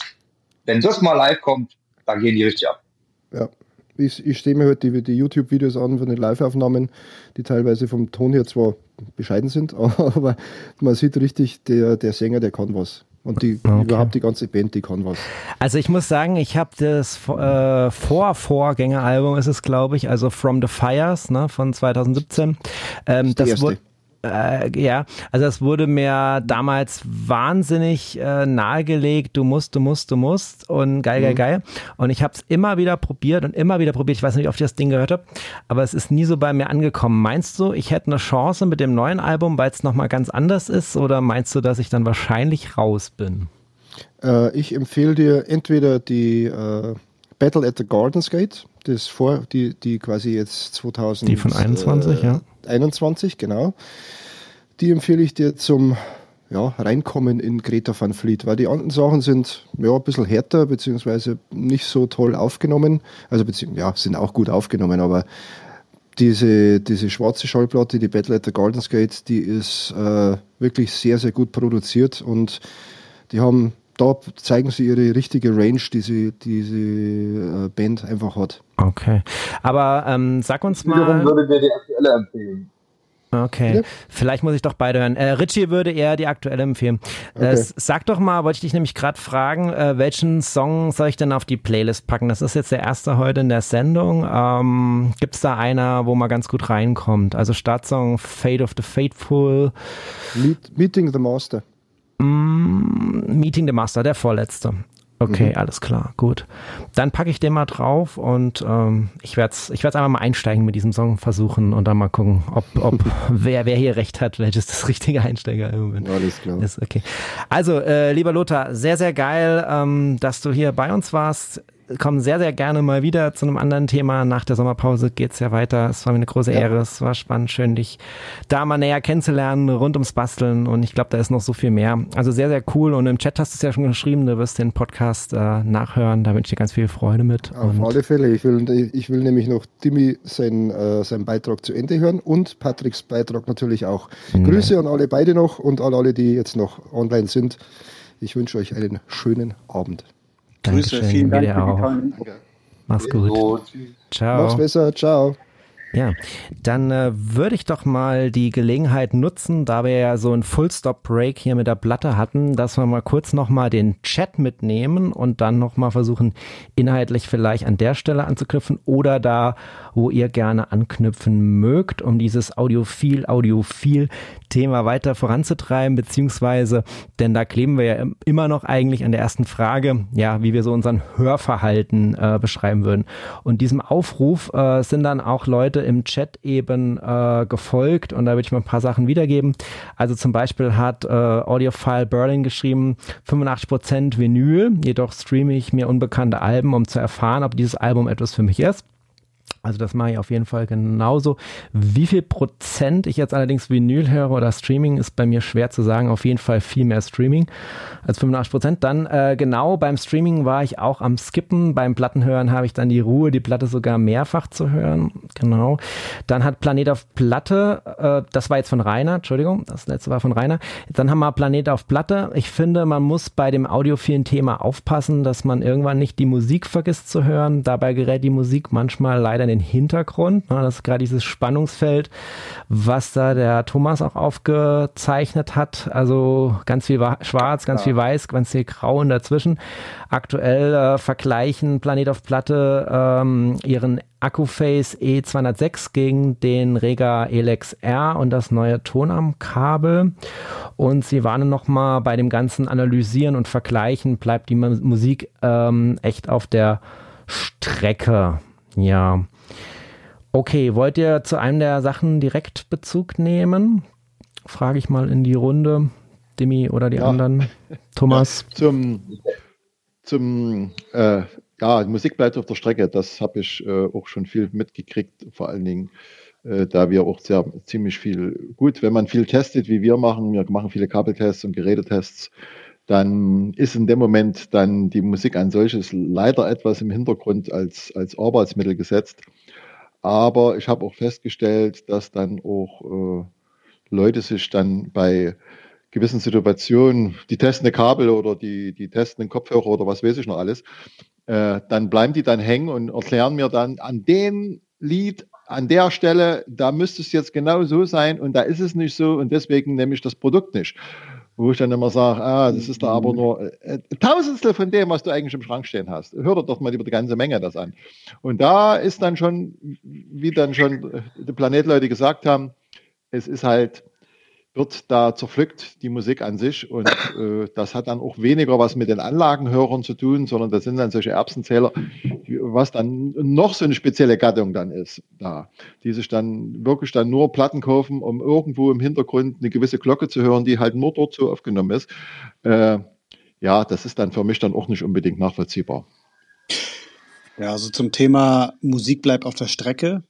wenn das mal live kommt, dann gehen die richtig ab. Ja. Ich, ich stehe mir heute halt die, die YouTube-Videos an von den Live-Aufnahmen, die teilweise vom Ton her zwar bescheiden sind, aber man sieht richtig, der, der Sänger, der kann was. Und die, okay. überhaupt die ganze Band, die kann was. Also ich muss sagen, ich habe das äh, Vor-Vorgängeralbum ist es, glaube ich, also From the Fires ne, von 2017. Ähm, das wurde äh, ja, also es wurde mir damals wahnsinnig äh, nahegelegt, du musst, du musst, du musst und geil, geil, mhm. geil. Und ich habe es immer wieder probiert und immer wieder probiert. Ich weiß nicht, wie oft ich das Ding gehört habe, aber es ist nie so bei mir angekommen. Meinst du, ich hätte eine Chance mit dem neuen Album, weil es nochmal ganz anders ist oder meinst du, dass ich dann wahrscheinlich raus bin? Äh, ich empfehle dir entweder die äh, Battle at the Gardens Gate, das vor, die, die quasi jetzt 2000. Die von 21, ja. 21, genau. Die empfehle ich dir zum ja, Reinkommen in Greta van Fleet, weil die anderen Sachen sind ja ein bisschen härter, beziehungsweise nicht so toll aufgenommen. Also, ja, sind auch gut aufgenommen, aber diese, diese schwarze Schallplatte, die Battle at the Gardens Gate, die ist äh, wirklich sehr, sehr gut produziert und die haben, da zeigen sie ihre richtige Range, die sie, diese äh, Band einfach hat. Okay. Aber ähm, sag uns mal. Wiederum würde dir die aktuelle empfehlen. Okay, ja. vielleicht muss ich doch beide hören. Äh, Richie würde eher die aktuelle empfehlen. Äh, okay. Äh, sag doch mal, wollte ich dich nämlich gerade fragen, äh, welchen Song soll ich denn auf die Playlist packen? Das ist jetzt der erste heute in der Sendung. Ähm, Gibt es da einer, wo man ganz gut reinkommt? Also Startsong Fate of the Fateful. Meet, Meeting the Master. Mm, Meeting the Master, der vorletzte. Okay, mhm. alles klar, gut. Dann packe ich den mal drauf und ähm, ich werde es ich einfach mal einsteigen mit diesem Song versuchen und dann mal gucken, ob, ob wer, wer hier recht hat, welches das richtige Einsteiger-Element Alles klar. ist. Okay. Also, äh, lieber Lothar, sehr, sehr geil, ähm, dass du hier bei uns warst kommen sehr, sehr gerne mal wieder zu einem anderen Thema. Nach der Sommerpause geht es ja weiter. Es war mir eine große Ehre. Ja. Es war spannend, schön, dich da mal näher kennenzulernen, rund ums Basteln. Und ich glaube, da ist noch so viel mehr. Also sehr, sehr cool. Und im Chat hast du es ja schon geschrieben, du wirst den Podcast äh, nachhören. Da wünsche ich dir ganz viel Freude mit. Auf und alle Fälle. Ich will, ich will nämlich noch Timmy seinen, äh, seinen Beitrag zu Ende hören und Patricks Beitrag natürlich auch. Mhm. Grüße an alle beide noch und an alle, die jetzt noch online sind. Ich wünsche euch einen schönen Abend. Grüße, Dankeschön, vielen Dank. Für die Mach's gut. Ciao. Mach's besser. Ciao. Ja, dann äh, würde ich doch mal die Gelegenheit nutzen, da wir ja so einen Full-Stop-Break hier mit der Platte hatten, dass wir mal kurz nochmal den Chat mitnehmen und dann nochmal versuchen, inhaltlich vielleicht an der Stelle anzuknüpfen oder da, wo ihr gerne anknüpfen mögt, um dieses Audiophil, Audiophil Thema weiter voranzutreiben, beziehungsweise, denn da kleben wir ja immer noch eigentlich an der ersten Frage, ja, wie wir so unseren Hörverhalten äh, beschreiben würden. Und diesem Aufruf äh, sind dann auch Leute im Chat eben äh, gefolgt und da würde ich mal ein paar Sachen wiedergeben. Also zum Beispiel hat äh, Audiophile Berlin geschrieben, 85% Vinyl, jedoch streame ich mir unbekannte Alben, um zu erfahren, ob dieses Album etwas für mich ist. Also das mache ich auf jeden Fall genauso. Wie viel Prozent ich jetzt allerdings Vinyl höre oder Streaming ist bei mir schwer zu sagen. Auf jeden Fall viel mehr Streaming als 85 Prozent. Dann äh, genau beim Streaming war ich auch am Skippen. Beim Plattenhören habe ich dann die Ruhe, die Platte sogar mehrfach zu hören. Genau. Dann hat Planet auf Platte, äh, das war jetzt von Rainer, Entschuldigung, das letzte war von Rainer. Dann haben wir Planet auf Platte. Ich finde, man muss bei dem audiophilen Thema aufpassen, dass man irgendwann nicht die Musik vergisst zu hören. Dabei gerät die Musik manchmal leider den Hintergrund. Ne? Das ist gerade dieses Spannungsfeld, was da der Thomas auch aufgezeichnet hat. Also ganz viel schwarz, ganz ja. viel weiß, ganz viel grau und dazwischen. Aktuell äh, vergleichen Planet auf Platte ähm, ihren Akkuface E206 gegen den Rega Elex R und das neue Tonarmkabel. Und sie warnen nochmal bei dem ganzen Analysieren und Vergleichen bleibt die Musik ähm, echt auf der Strecke. Ja. Okay, wollt ihr zu einem der Sachen direkt Bezug nehmen? Frage ich mal in die Runde. Demi oder die ja. anderen. Thomas. Ja, zum zum äh, ja, Musik bleibt auf der Strecke. Das habe ich äh, auch schon viel mitgekriegt, vor allen Dingen, äh, da wir auch sehr ziemlich viel gut, wenn man viel testet, wie wir machen, wir machen viele Kabeltests und Gerätetests, dann ist in dem Moment dann die Musik an solches leider etwas im Hintergrund als, als Arbeitsmittel gesetzt. Aber ich habe auch festgestellt, dass dann auch äh, Leute sich dann bei gewissen Situationen die testende Kabel oder die, die testenden Kopfhörer oder was weiß ich noch alles, äh, dann bleiben die dann hängen und erklären mir dann an dem Lied, an der Stelle, da müsste es jetzt genau so sein und da ist es nicht so und deswegen nehme ich das Produkt nicht. Wo ich dann immer sage, ah, das ist da aber nur äh, Tausendstel von dem, was du eigentlich im Schrank stehen hast. Hör dir doch mal über die ganze Menge das an. Und da ist dann schon, wie dann schon die Planetleute gesagt haben, es ist halt wird da zerpflückt, die Musik an sich. Und äh, das hat dann auch weniger was mit den Anlagenhörern zu tun, sondern das sind dann solche Erbsenzähler, was dann noch so eine spezielle Gattung dann ist, da, die sich dann wirklich dann nur Platten kaufen, um irgendwo im Hintergrund eine gewisse Glocke zu hören, die halt nur dort so aufgenommen ist. Äh, ja, das ist dann für mich dann auch nicht unbedingt nachvollziehbar. Ja, also zum Thema Musik bleibt auf der Strecke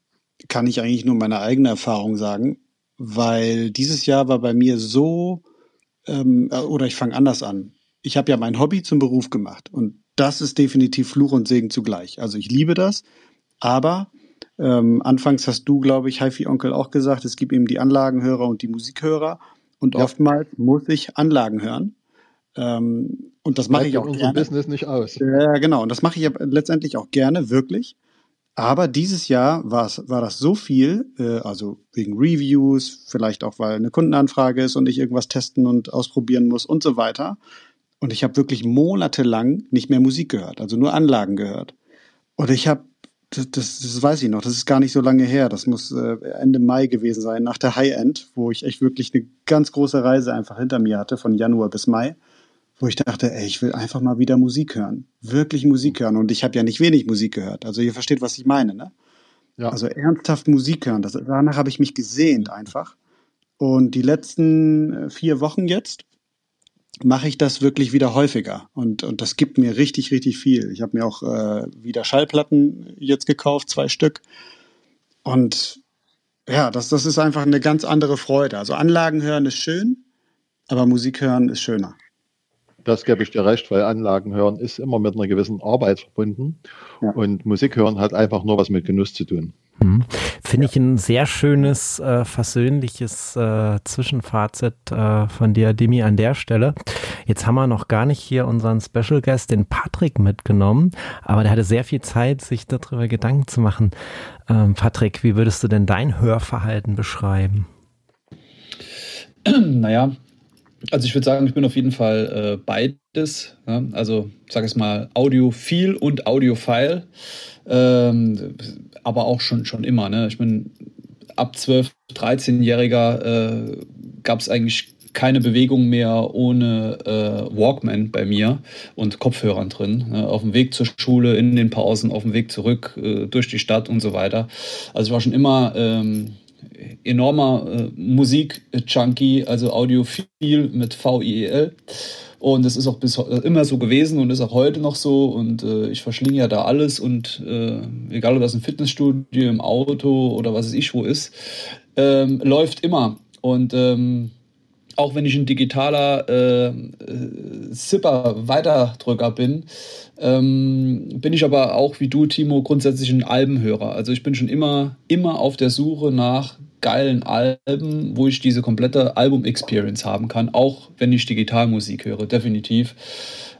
kann ich eigentlich nur meine eigene Erfahrung sagen weil dieses Jahr war bei mir so, ähm, äh, oder ich fange anders an. Ich habe ja mein Hobby zum Beruf gemacht und das ist definitiv Fluch und Segen zugleich. Also ich liebe das, aber ähm, anfangs hast du, glaube ich, HiFi Onkel auch gesagt, es gibt eben die Anlagenhörer und die Musikhörer und ja. oftmals muss ich Anlagen hören. Ähm, und das mache ich auch gerne. Business nicht aus. Ja, genau. Und das mache ich letztendlich auch gerne, wirklich. Aber dieses Jahr war das so viel, äh, also wegen Reviews, vielleicht auch weil eine Kundenanfrage ist und ich irgendwas testen und ausprobieren muss und so weiter. Und ich habe wirklich monatelang nicht mehr Musik gehört, also nur Anlagen gehört. Und ich habe, das, das, das weiß ich noch, das ist gar nicht so lange her, das muss äh, Ende Mai gewesen sein, nach der High-End, wo ich echt wirklich eine ganz große Reise einfach hinter mir hatte, von Januar bis Mai wo ich dachte, ey, ich will einfach mal wieder Musik hören. Wirklich Musik hören. Und ich habe ja nicht wenig Musik gehört. Also ihr versteht, was ich meine, ne? Ja. Also ernsthaft Musik hören. Das, danach habe ich mich gesehnt einfach. Und die letzten äh, vier Wochen jetzt mache ich das wirklich wieder häufiger. Und, und das gibt mir richtig, richtig viel. Ich habe mir auch äh, wieder Schallplatten jetzt gekauft, zwei Stück. Und ja, das, das ist einfach eine ganz andere Freude. Also Anlagen hören ist schön, aber Musik hören ist schöner. Das gebe ich dir recht, weil Anlagen hören ist immer mit einer gewissen Arbeit verbunden. Ja. Und Musik hören hat einfach nur was mit Genuss zu tun. Hm. Finde ich ein sehr schönes, äh, versöhnliches äh, Zwischenfazit äh, von dir, Dimi, an der Stelle. Jetzt haben wir noch gar nicht hier unseren Special Guest, den Patrick, mitgenommen, aber der hatte sehr viel Zeit, sich darüber Gedanken zu machen. Ähm, Patrick, wie würdest du denn dein Hörverhalten beschreiben? Naja, also ich würde sagen, ich bin auf jeden Fall äh, beides. Ja? Also sage ich mal Audiophil und Audiophile. Ähm, aber auch schon, schon immer. Ne? Ich bin ab 12, 13-Jähriger äh, gab es eigentlich keine Bewegung mehr ohne äh, Walkman bei mir und Kopfhörern drin. Ne? Auf dem Weg zur Schule, in den Pausen, auf dem Weg zurück, äh, durch die Stadt und so weiter. Also ich war schon immer ähm, enormer äh, Musik-Junkie, also Audiophil mit V-I-E-L. Und das ist auch bis äh, immer so gewesen und ist auch heute noch so. Und äh, ich verschlinge ja da alles und äh, egal ob das ein Fitnessstudio, im Auto oder was es ich wo ist, ähm, läuft immer. Und ähm, auch wenn ich ein digitaler äh, äh Zipper-Weiterdrücker bin, ähm, bin ich aber auch wie du, Timo, grundsätzlich ein Albenhörer. Also ich bin schon immer, immer auf der Suche nach geilen Alben, wo ich diese komplette Album-Experience haben kann, auch wenn ich Digitalmusik höre, definitiv.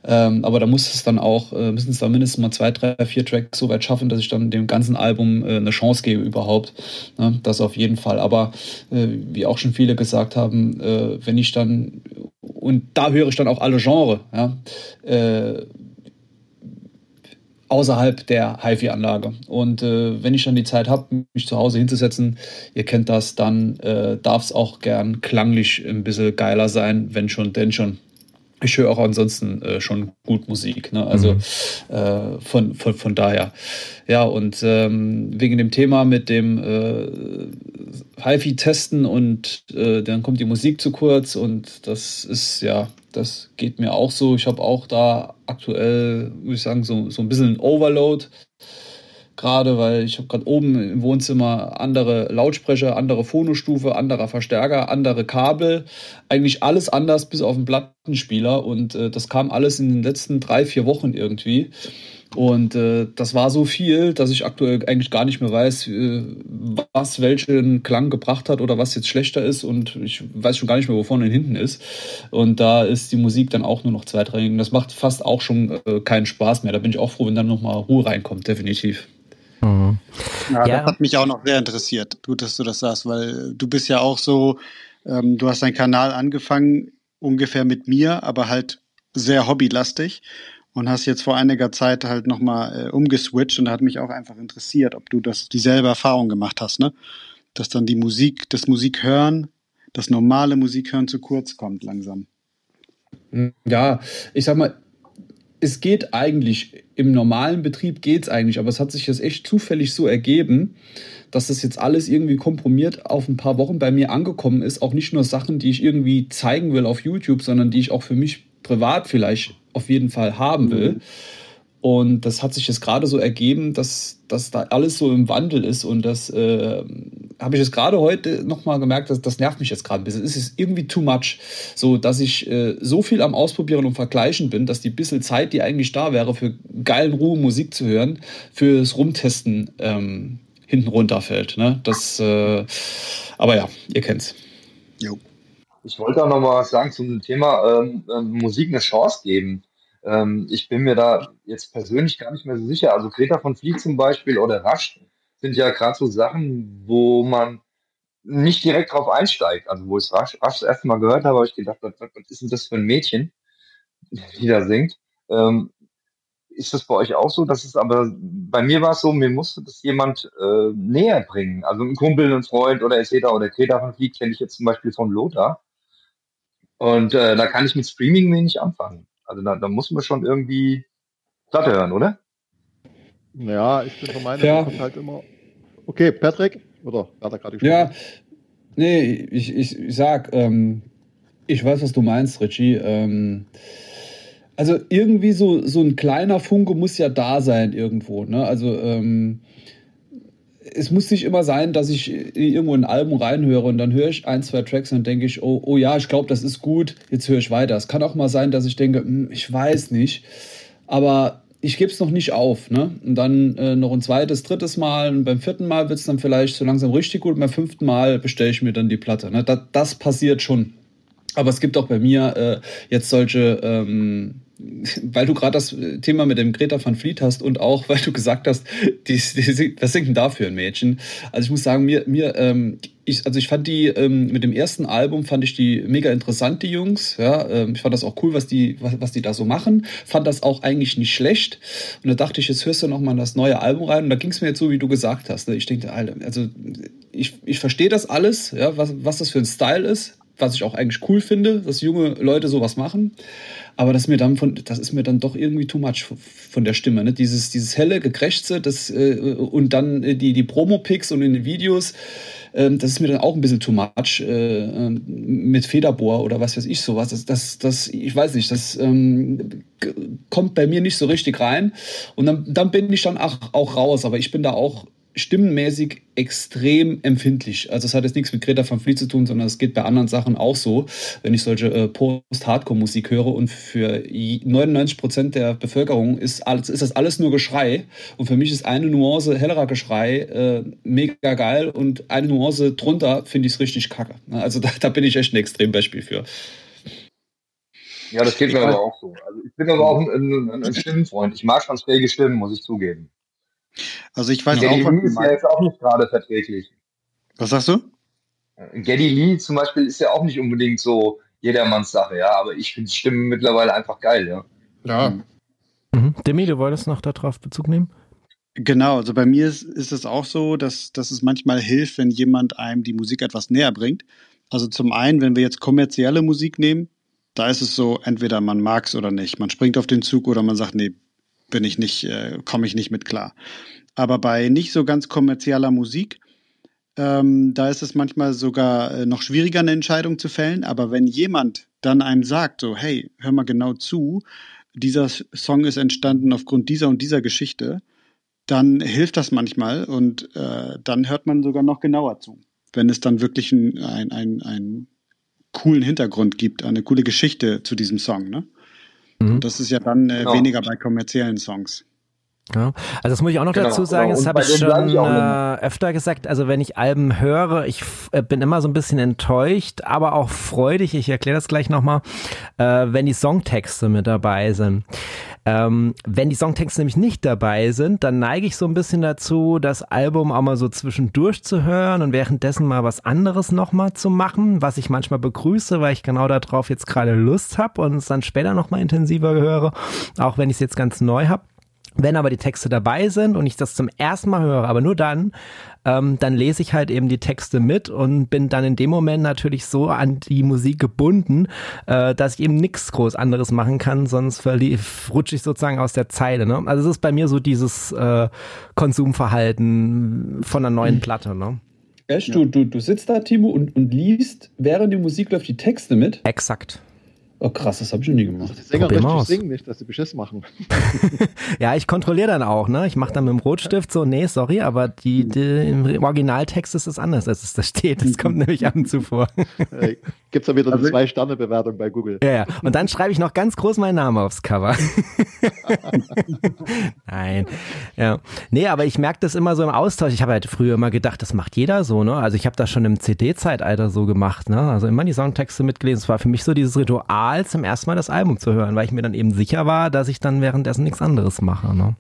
Ähm, aber da muss es dann auch, äh, müssen es dann mindestens mal zwei, drei, vier Tracks so weit schaffen, dass ich dann dem ganzen Album äh, eine Chance gebe überhaupt. Ne? Das auf jeden Fall. Aber äh, wie auch schon viele gesagt haben, äh, wenn ich dann, und da höre ich dann auch alle Genres, ja, äh, außerhalb der HiFi-Anlage. Und äh, wenn ich dann die Zeit habe, mich zu Hause hinzusetzen, ihr kennt das, dann äh, darf es auch gern klanglich ein bisschen geiler sein, wenn schon, denn schon. Ich höre auch ansonsten äh, schon gut Musik. Ne? Also mhm. Äh, von, von, von daher. Ja, und ähm, wegen dem Thema mit dem äh, HiFi testen und äh, dann kommt die Musik zu kurz und das ist ja das geht mir auch so. Ich habe auch da aktuell, würde ich sagen, so, so ein bisschen Overload. Gerade weil ich habe gerade oben im Wohnzimmer andere Lautsprecher, andere Phonostufe, anderer Verstärker, andere Kabel. Eigentlich alles anders, bis auf den Blatt Plattenspieler und äh, das kam alles in den letzten drei, vier Wochen irgendwie. Und äh, das war so viel, dass ich aktuell eigentlich gar nicht mehr weiß, äh, was welchen Klang gebracht hat oder was jetzt schlechter ist. Und ich weiß schon gar nicht mehr, wo vorne und hinten ist. Und da ist die Musik dann auch nur noch zweitrangig. Das macht fast auch schon äh, keinen Spaß mehr. Da bin ich auch froh, wenn dann nochmal Ruhe reinkommt, definitiv. Mhm. Ja, ja, das hat mich auch noch sehr interessiert, gut, dass du das sagst, weil du bist ja auch so, ähm, du hast deinen Kanal angefangen ungefähr mit mir, aber halt sehr hobbylastig und hast jetzt vor einiger Zeit halt nochmal äh, umgeswitcht und hat mich auch einfach interessiert, ob du das dieselbe Erfahrung gemacht hast, ne? Dass dann die Musik, das Musikhören, das normale Musikhören zu kurz kommt langsam. Ja, ich sag mal, es geht eigentlich, im normalen Betrieb geht es eigentlich, aber es hat sich jetzt echt zufällig so ergeben, dass das jetzt alles irgendwie komprimiert auf ein paar Wochen bei mir angekommen ist. Auch nicht nur Sachen, die ich irgendwie zeigen will auf YouTube, sondern die ich auch für mich privat vielleicht auf jeden Fall haben will. Mhm. Und das hat sich jetzt gerade so ergeben, dass, dass da alles so im Wandel ist. Und das äh, habe ich jetzt gerade heute nochmal gemerkt, dass das nervt mich jetzt gerade ein bisschen. Es ist irgendwie too much. So, dass ich äh, so viel am Ausprobieren und Vergleichen bin, dass die bisschen Zeit, die eigentlich da wäre, für geilen Ruhe Musik zu hören, fürs Rumtesten ähm, hinten runterfällt. Ne? Das, äh, aber ja, ihr kennt's. Jo. Ich wollte auch noch mal was sagen zum Thema ähm, ähm, Musik eine Chance geben. Ähm, ich bin mir da jetzt persönlich gar nicht mehr so sicher. Also Greta von Fleet zum Beispiel oder Rasch sind ja gerade so Sachen, wo man nicht direkt drauf einsteigt. Also wo ich Rasch, Rasch das erste Mal gehört habe, habe ich gedacht, was, was ist denn das für ein Mädchen, die da singt? Ähm, ist das bei euch auch so? Das ist aber bei mir war es so, mir musste das jemand äh, näher bringen. Also ein Kumpel, ein Freund oder etc. oder Greta von Fleet kenne ich jetzt zum Beispiel von Lothar. Und äh, da kann ich mit Streaming wenig anfangen. Also da, da muss man schon irgendwie Platte hören, oder? Ja, ich bin der Meinung, ja. kommt halt immer. Okay, Patrick, oder hat er gerade gesprochen? Ja, nee, ich, ich, ich sag, ähm, ich weiß, was du meinst, Richie. Ähm, also irgendwie so, so ein kleiner Funke muss ja da sein irgendwo. Ne? Also ähm, es muss nicht immer sein, dass ich irgendwo ein Album reinhöre und dann höre ich ein, zwei Tracks und denke ich, oh, oh ja, ich glaube, das ist gut, jetzt höre ich weiter. Es kann auch mal sein, dass ich denke, hm, ich weiß nicht, aber ich gebe es noch nicht auf. Ne? Und dann äh, noch ein zweites, drittes Mal und beim vierten Mal wird es dann vielleicht so langsam richtig gut und beim fünften Mal bestelle ich mir dann die Platte. Ne? Das, das passiert schon. Aber es gibt auch bei mir äh, jetzt solche ähm, weil du gerade das Thema mit dem Greta van Fleet hast und auch, weil du gesagt hast, die, die, was singt denn da für ein Mädchen? Also ich muss sagen, mir, mir ähm, ich, also ich fand die ähm, mit dem ersten Album fand ich die mega interessant, die Jungs. Ja, ähm, ich fand das auch cool, was die, was, was die da so machen. Fand das auch eigentlich nicht schlecht. Und da dachte ich, jetzt hörst du noch mal das neue Album rein. Und da ging es mir jetzt so, wie du gesagt hast. Ne? Ich denke, also ich, ich verstehe das alles, ja, was, was das für ein Style ist, was ich auch eigentlich cool finde, dass junge Leute sowas machen. Aber das, mir dann von, das ist mir dann doch irgendwie too much von der Stimme. Ne? Dieses, dieses helle, gekrächzte das, äh, und dann äh, die, die Promo-Pics und in den Videos, äh, das ist mir dann auch ein bisschen too much äh, ähm, mit Federbohr oder was weiß ich sowas. Das, das, das ich weiß nicht, das ähm, kommt bei mir nicht so richtig rein. Und dann, dann bin ich dann auch, auch raus. Aber ich bin da auch stimmenmäßig extrem empfindlich. Also es hat jetzt nichts mit Greta van Fleet zu tun, sondern es geht bei anderen Sachen auch so, wenn ich solche äh, Post-Hardcore-Musik höre und für 99 Prozent der Bevölkerung ist, alles, ist das alles nur Geschrei und für mich ist eine Nuance hellerer Geschrei äh, mega geil und eine Nuance drunter finde ich es richtig kacke. Also da, da bin ich echt ein Extrembeispiel für. Ja, das geht mir aber auch so. Also ich bin aber auch ein, ein, ein Stimmenfreund. Ich mag schon schräge Stimmen, muss ich zugeben. Also ich weiß Geddy auch, Lee ist ja jetzt auch nicht gerade verträglich. Was sagst du? Geddy Lee zum Beispiel ist ja auch nicht unbedingt so jedermanns Sache, ja, aber ich finde Stimmen mittlerweile einfach geil, ja. Ja. Mhm. Demi, du wolltest noch darauf Bezug nehmen? Genau, also bei mir ist, ist es auch so, dass, dass es manchmal hilft, wenn jemand einem die Musik etwas näher bringt. Also zum einen, wenn wir jetzt kommerzielle Musik nehmen, da ist es so, entweder man mag es oder nicht. Man springt auf den Zug oder man sagt, nee, bin ich nicht, äh, komme ich nicht mit klar. Aber bei nicht so ganz kommerzieller Musik, ähm, da ist es manchmal sogar äh, noch schwieriger, eine Entscheidung zu fällen. Aber wenn jemand dann einem sagt, so, hey, hör mal genau zu, dieser Song ist entstanden aufgrund dieser und dieser Geschichte, dann hilft das manchmal und äh, dann hört man sogar noch genauer zu. Wenn es dann wirklich ein, ein, ein, ein coolen Hintergrund gibt, eine coole Geschichte zu diesem Song. Ne? Mhm. Das ist ja dann äh, genau. weniger bei kommerziellen Songs. Ja, also das muss ich auch noch genau, dazu sagen, genau. das habe ich schon ich äh, öfter gesagt. Also wenn ich Alben höre, ich äh, bin immer so ein bisschen enttäuscht, aber auch freudig, ich erkläre das gleich nochmal, äh, wenn die Songtexte mit dabei sind. Ähm, wenn die Songtexte nämlich nicht dabei sind, dann neige ich so ein bisschen dazu, das Album auch mal so zwischendurch zu hören und währenddessen mal was anderes nochmal zu machen, was ich manchmal begrüße, weil ich genau darauf jetzt gerade Lust habe und es dann später nochmal intensiver höre, auch wenn ich es jetzt ganz neu habe. Wenn aber die Texte dabei sind und ich das zum ersten Mal höre, aber nur dann, ähm, dann lese ich halt eben die Texte mit und bin dann in dem Moment natürlich so an die Musik gebunden, äh, dass ich eben nichts groß anderes machen kann, sonst rutsche ich sozusagen aus der Zeile. Ne? Also es ist bei mir so dieses äh, Konsumverhalten von einer neuen Platte. Ne? Echt? Ja. Du, du, du sitzt da, Timo, und, und liest, während die Musik läuft, die Texte mit? Exakt. Oh krass, das habe ich noch nie gemacht. Die Sänger Probier richtig singen, nicht, dass sie Beschiss machen. ja, ich kontrolliere dann auch, ne? Ich mache dann mit dem Rotstift so, nee, sorry, aber die, die im Originaltext ist es anders, als es da steht. Das kommt nämlich ab und zu vor. Hey, gibt's da wieder eine also, Zwei-Sterne-Bewertung bei Google. Ja, ja. Und dann schreibe ich noch ganz groß meinen Namen aufs Cover. Nein. Ja. Nee, aber ich merke das immer so im Austausch. Ich habe halt früher immer gedacht, das macht jeder so, ne? Also ich habe das schon im CD-Zeitalter so gemacht, ne? Also immer die Songtexte mitgelesen. Es war für mich so dieses Ritual, Mal zum ersten Mal das Album zu hören, weil ich mir dann eben sicher war, dass ich dann währenddessen nichts anderes mache. Ne?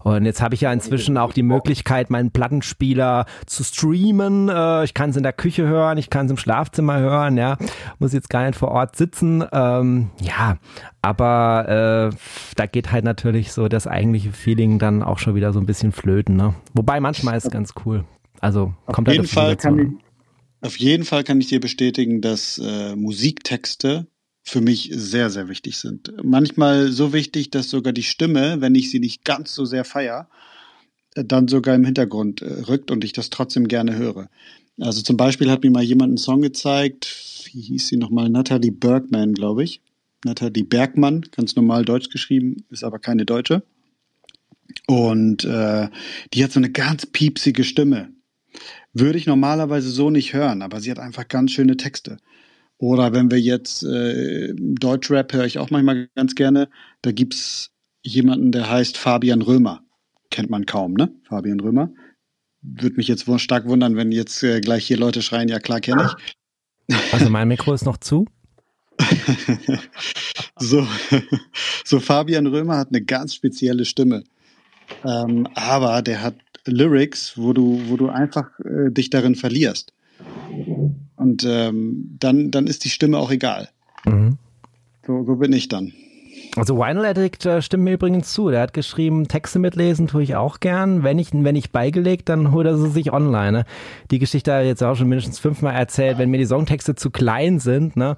Und jetzt habe ich ja inzwischen auch die Möglichkeit, meinen Plattenspieler zu streamen. Äh, ich kann es in der Küche hören, ich kann es im Schlafzimmer hören, ja. Muss jetzt gar nicht vor Ort sitzen. Ähm, ja, aber äh, da geht halt natürlich so das eigentliche Feeling dann auch schon wieder so ein bisschen flöten. Ne? Wobei manchmal ist es ganz cool. Also kommt auf halt jeden Fall kann ich, Auf jeden Fall kann ich dir bestätigen, dass äh, Musiktexte für mich sehr, sehr wichtig sind. Manchmal so wichtig, dass sogar die Stimme, wenn ich sie nicht ganz so sehr feier, äh, dann sogar im Hintergrund äh, rückt und ich das trotzdem gerne höre. Also zum Beispiel hat mir mal jemand einen Song gezeigt, wie hieß sie nochmal? Natalie Bergman, glaube ich. Natalie Bergmann, ganz normal deutsch geschrieben, ist aber keine Deutsche. Und äh, die hat so eine ganz piepsige Stimme. Würde ich normalerweise so nicht hören, aber sie hat einfach ganz schöne Texte. Oder wenn wir jetzt äh, Deutschrap höre ich auch manchmal ganz gerne, da gibt es jemanden, der heißt Fabian Römer. Kennt man kaum, ne? Fabian Römer. Würde mich jetzt stark wundern, wenn jetzt äh, gleich hier Leute schreien, ja klar kenne ich. Also mein Mikro ist noch zu. so, so Fabian Römer hat eine ganz spezielle Stimme. Ähm, aber der hat Lyrics, wo du, wo du einfach äh, dich darin verlierst. Und ähm, dann, dann ist die Stimme auch egal. Mhm. So, so bin ich dann. Also Vinyl Addict äh, stimmt mir übrigens zu. Der hat geschrieben, Texte mitlesen tue ich auch gern. Wenn ich, wenn ich beigelegt, dann holt er sie sich online. Ne? Die Geschichte habe ich jetzt auch schon mindestens fünfmal erzählt. Wenn mir die Songtexte zu klein sind, ne,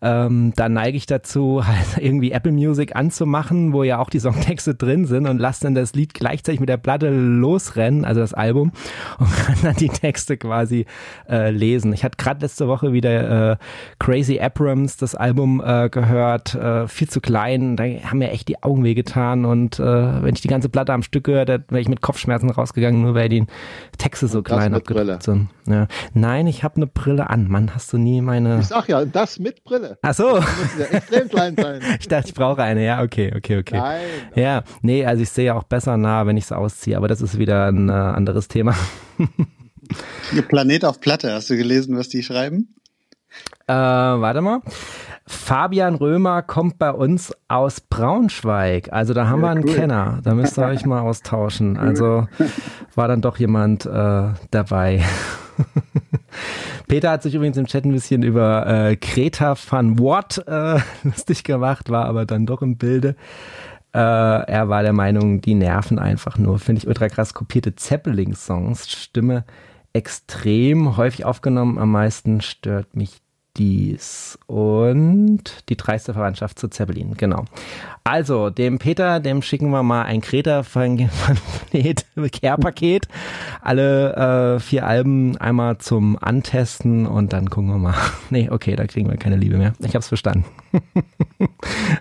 ähm, dann neige ich dazu, halt irgendwie Apple Music anzumachen, wo ja auch die Songtexte drin sind und lasse dann das Lied gleichzeitig mit der Platte losrennen, also das Album, und kann dann die Texte quasi äh, lesen. Ich hatte gerade letzte Woche wieder äh, Crazy Abrams, das Album äh, gehört, äh, viel zu klein da haben mir echt die Augen wehgetan und äh, wenn ich die ganze Platte am Stück gehört hätte, wäre ich mit Kopfschmerzen rausgegangen, nur weil die Texte so und klein abgedruckt sind. Ja. Nein, ich habe eine Brille an. Mann, hast du nie meine. Ich sag ja, das mit Brille. Ach so. Das muss ja extrem klein sein. ich dachte, ich brauche eine. Ja, okay, okay, okay. Nein. Ja, nee, also ich sehe ja auch besser nah, wenn ich es ausziehe, aber das ist wieder ein äh, anderes Thema. Planet auf Platte, hast du gelesen, was die schreiben? Äh, warte mal. Fabian Römer kommt bei uns aus Braunschweig. Also da haben ja, wir einen cool. Kenner. Da müsst ihr euch mal austauschen. Also war dann doch jemand äh, dabei. Peter hat sich übrigens im Chat ein bisschen über äh, Greta van Watt äh, lustig gemacht, war aber dann doch im Bilde. Äh, er war der Meinung, die nerven einfach nur. Finde ich ultra krass kopierte Zeppelin-Songs. Stimme extrem häufig aufgenommen. Am meisten stört mich dies und die dreiste Verwandtschaft zu Zeppelin, genau. Also, dem Peter, dem schicken wir mal ein Kreta Care-Paket. Alle äh, vier Alben einmal zum Antesten und dann gucken wir mal. nee, okay, da kriegen wir keine Liebe mehr. Ich hab's verstanden.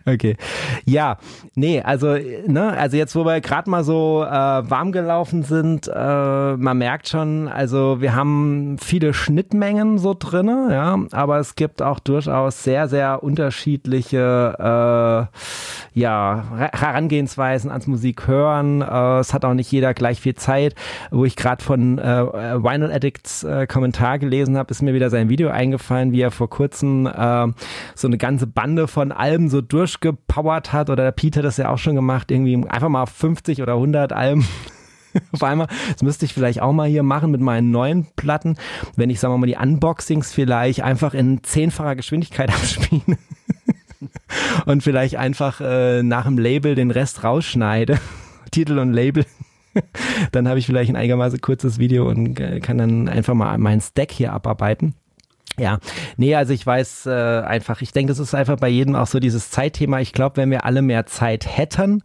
okay. Ja, nee, also, ne, also jetzt, wo wir gerade mal so äh, warm gelaufen sind, äh, man merkt schon, also wir haben viele Schnittmengen so drinne, ja, aber es gibt auch durchaus sehr, sehr unterschiedliche äh, ja, Herangehensweisen ans Musik hören. Äh, es hat auch nicht jeder gleich viel Zeit. Wo ich gerade von äh, Vinyl Addicts äh, Kommentar gelesen habe, ist mir wieder sein Video eingefallen, wie er vor kurzem äh, so eine ganze Bande von Alben so durchgepowert hat. Oder der Peter das ja auch schon gemacht, irgendwie einfach mal 50 oder 100 Alben auf einmal. Das müsste ich vielleicht auch mal hier machen mit meinen neuen Platten, wenn ich, sagen wir mal, die Unboxings vielleicht einfach in zehnfacher Geschwindigkeit abspiele. und vielleicht einfach äh, nach dem Label den Rest rausschneide. Titel und Label. dann habe ich vielleicht ein einigermaßen kurzes Video und äh, kann dann einfach mal meinen Stack hier abarbeiten. Ja, nee, also ich weiß äh, einfach, ich denke, das ist einfach bei jedem auch so dieses Zeitthema. Ich glaube, wenn wir alle mehr Zeit hätten,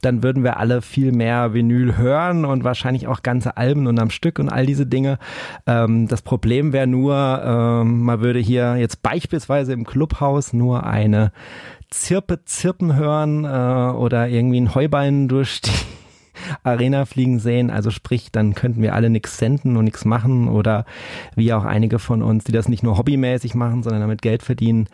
dann würden wir alle viel mehr Vinyl hören und wahrscheinlich auch ganze Alben und am Stück und all diese Dinge. Ähm, das Problem wäre nur, ähm, man würde hier jetzt beispielsweise im Clubhaus nur eine Zirpe zirpen hören äh, oder irgendwie ein Heuballen durch die Arena fliegen sehen. Also sprich, dann könnten wir alle nichts senden und nichts machen oder wie auch einige von uns, die das nicht nur hobbymäßig machen, sondern damit Geld verdienen,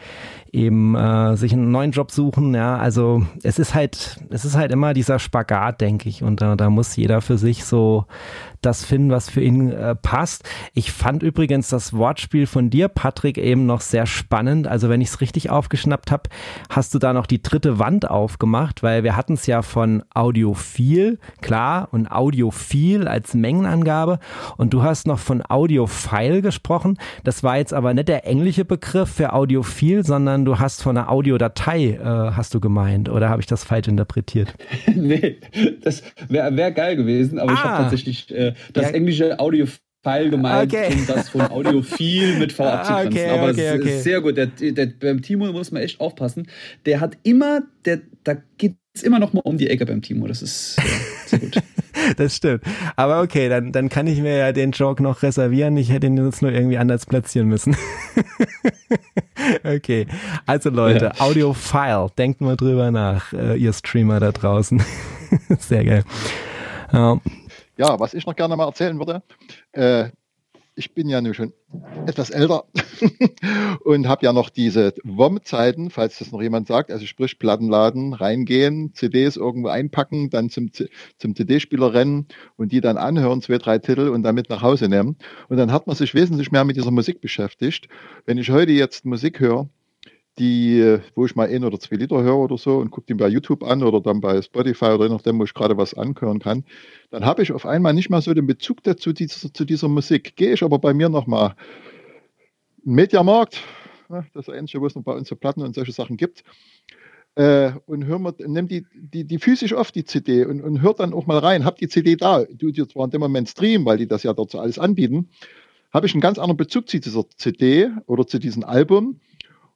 eben äh, sich einen neuen Job suchen. Ja, also es ist halt, es ist halt immer dieser Spagat, denke ich. Und äh, da muss jeder für sich so das finden, was für ihn äh, passt. Ich fand übrigens das Wortspiel von dir, Patrick, eben noch sehr spannend. Also wenn ich es richtig aufgeschnappt habe, hast du da noch die dritte Wand aufgemacht, weil wir hatten es ja von Audiophil, klar, und Audiophil als Mengenangabe. Und du hast noch von Audiophile gesprochen. Das war jetzt aber nicht der englische Begriff für Audiophil, sondern du hast von einer Audiodatei, äh, hast du gemeint. Oder habe ich das falsch interpretiert? nee, das wäre wär geil gewesen, aber ah. ich habe tatsächlich äh, das ja. englische Audio File gemeint okay. und das von Audiophil mit V abzugrenzen. Okay, Aber okay, es ist sehr gut. Der, der, beim Timo muss man echt aufpassen. Der hat immer, der, da geht es immer noch mal um die Ecke beim Timo. Das ist ja, sehr gut. das stimmt. Aber okay, dann, dann kann ich mir ja den Joke noch reservieren. Ich hätte ihn jetzt nur irgendwie anders platzieren müssen. okay. Also Leute, ja. Audiophile, denkt mal drüber nach, äh, ihr Streamer da draußen. sehr geil. Ja. Ja, was ich noch gerne mal erzählen würde, äh, ich bin ja nun schon etwas älter und habe ja noch diese WOM-Zeiten, falls das noch jemand sagt, also sprich Plattenladen, reingehen, CDs irgendwo einpacken, dann zum, zum CD-Spieler rennen und die dann anhören, zwei, drei Titel und damit nach Hause nehmen. Und dann hat man sich wesentlich mehr mit dieser Musik beschäftigt. Wenn ich heute jetzt Musik höre, die, wo ich mal ein oder zwei Lieder höre oder so und gucke die bei YouTube an oder dann bei Spotify oder je nachdem, wo ich gerade was anhören kann, dann habe ich auf einmal nicht mal so den Bezug dazu dieser, zu dieser Musik. Gehe ich aber bei mir nochmal Mediamarkt, ne, das Einzige, wo es noch bei uns so Platten und solche Sachen gibt, äh, und hör mal, nimm die, die, die physisch auf die CD und, und hört dann auch mal rein, hab die CD da, du dir zwar in dem Moment streamen, weil die das ja dort so alles anbieten, habe ich einen ganz anderen Bezug zu dieser CD oder zu diesem Album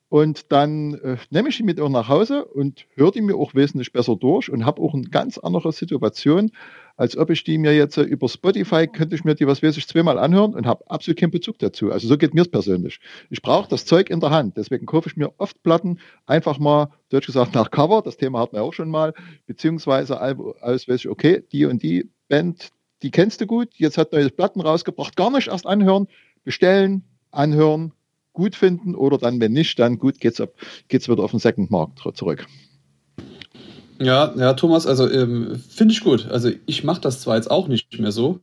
und dann äh, nehme ich die mit auch nach Hause und höre die mir auch wesentlich besser durch und habe auch eine ganz andere Situation, als ob ich die mir jetzt äh, über Spotify, könnte ich mir die, was weiß ich, zweimal anhören und habe absolut keinen Bezug dazu. Also so geht mir es persönlich. Ich brauche das Zeug in der Hand. Deswegen kaufe ich mir oft Platten einfach mal, deutsch gesagt, nach Cover. Das Thema hatten wir auch schon mal. Beziehungsweise alles weiß ich, okay, die und die Band, die kennst du gut. Jetzt hat neue Platten rausgebracht. Gar nicht erst anhören, bestellen, anhören, gut finden oder dann, wenn nicht, dann gut, geht's, ab, geht's wieder auf den Second Markt zurück. Ja, ja, Thomas, also ähm, finde ich gut. Also ich mache das zwar jetzt auch nicht mehr so,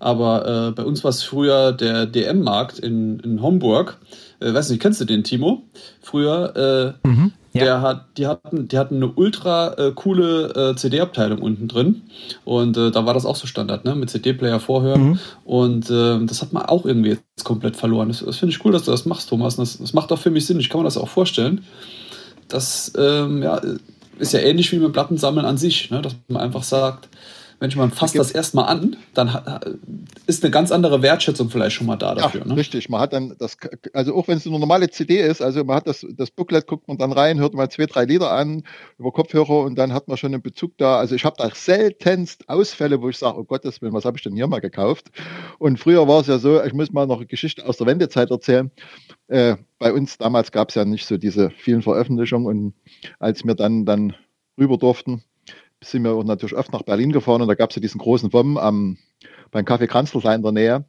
aber äh, bei uns war es früher der DM-Markt in, in Homburg. Äh, weiß nicht, kennst du den, Timo? Früher, äh, mhm. Ja. Der hat, die, hatten, die hatten eine ultra äh, coole äh, CD-Abteilung unten drin. Und äh, da war das auch so Standard, ne? Mit CD-Player vorhören. Mhm. Und äh, das hat man auch irgendwie jetzt komplett verloren. Das, das finde ich cool, dass du das machst, Thomas. Das, das, macht auch für mich Sinn. Ich kann mir das auch vorstellen. Das ähm, ja, ist ja ähnlich wie mit Plattensammeln an sich, ne? dass man einfach sagt, Mensch, man fasst das erstmal an, dann ist eine ganz andere Wertschätzung vielleicht schon mal da dafür. Ja, ne? Richtig, man hat dann das, also auch wenn es eine normale CD ist, also man hat das, das Booklet, guckt man dann rein, hört mal zwei, drei Lieder an über Kopfhörer und dann hat man schon einen Bezug da. Also ich habe da seltenst Ausfälle, wo ich sage, oh Gottes Willen, was habe ich denn hier mal gekauft? Und früher war es ja so, ich muss mal noch eine Geschichte aus der Wendezeit erzählen. Äh, bei uns damals gab es ja nicht so diese vielen Veröffentlichungen und als wir dann, dann rüber durften, sind wir natürlich oft nach Berlin gefahren und da gab es ja diesen großen WOM am, beim Café Kranzl in der Nähe.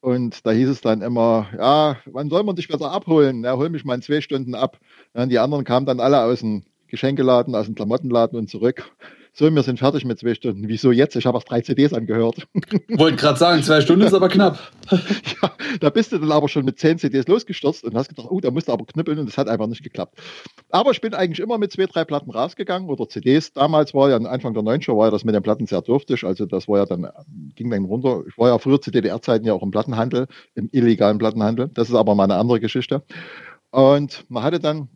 Und da hieß es dann immer, ja, wann soll man dich besser abholen? Ja, hol mich mal in zwei Stunden ab. Ja, die anderen kamen dann alle aus dem Geschenkeladen, aus dem Klamottenladen und zurück so, wir sind fertig mit zwei Stunden. Wieso jetzt? Ich habe erst drei CDs angehört. Wollte gerade sagen, zwei Stunden ist aber knapp. ja, da bist du dann aber schon mit zehn CDs losgestürzt und hast gedacht, oh, da musst du aber knüppeln und das hat einfach nicht geklappt. Aber ich bin eigentlich immer mit zwei, drei Platten rausgegangen oder CDs. Damals war ja Anfang der 90er war ja das mit den Platten sehr dürftig. Also das war ja dann, ging dann runter. Ich war ja früher zu DDR-Zeiten ja auch im Plattenhandel, im illegalen Plattenhandel. Das ist aber mal eine andere Geschichte. Und man hatte dann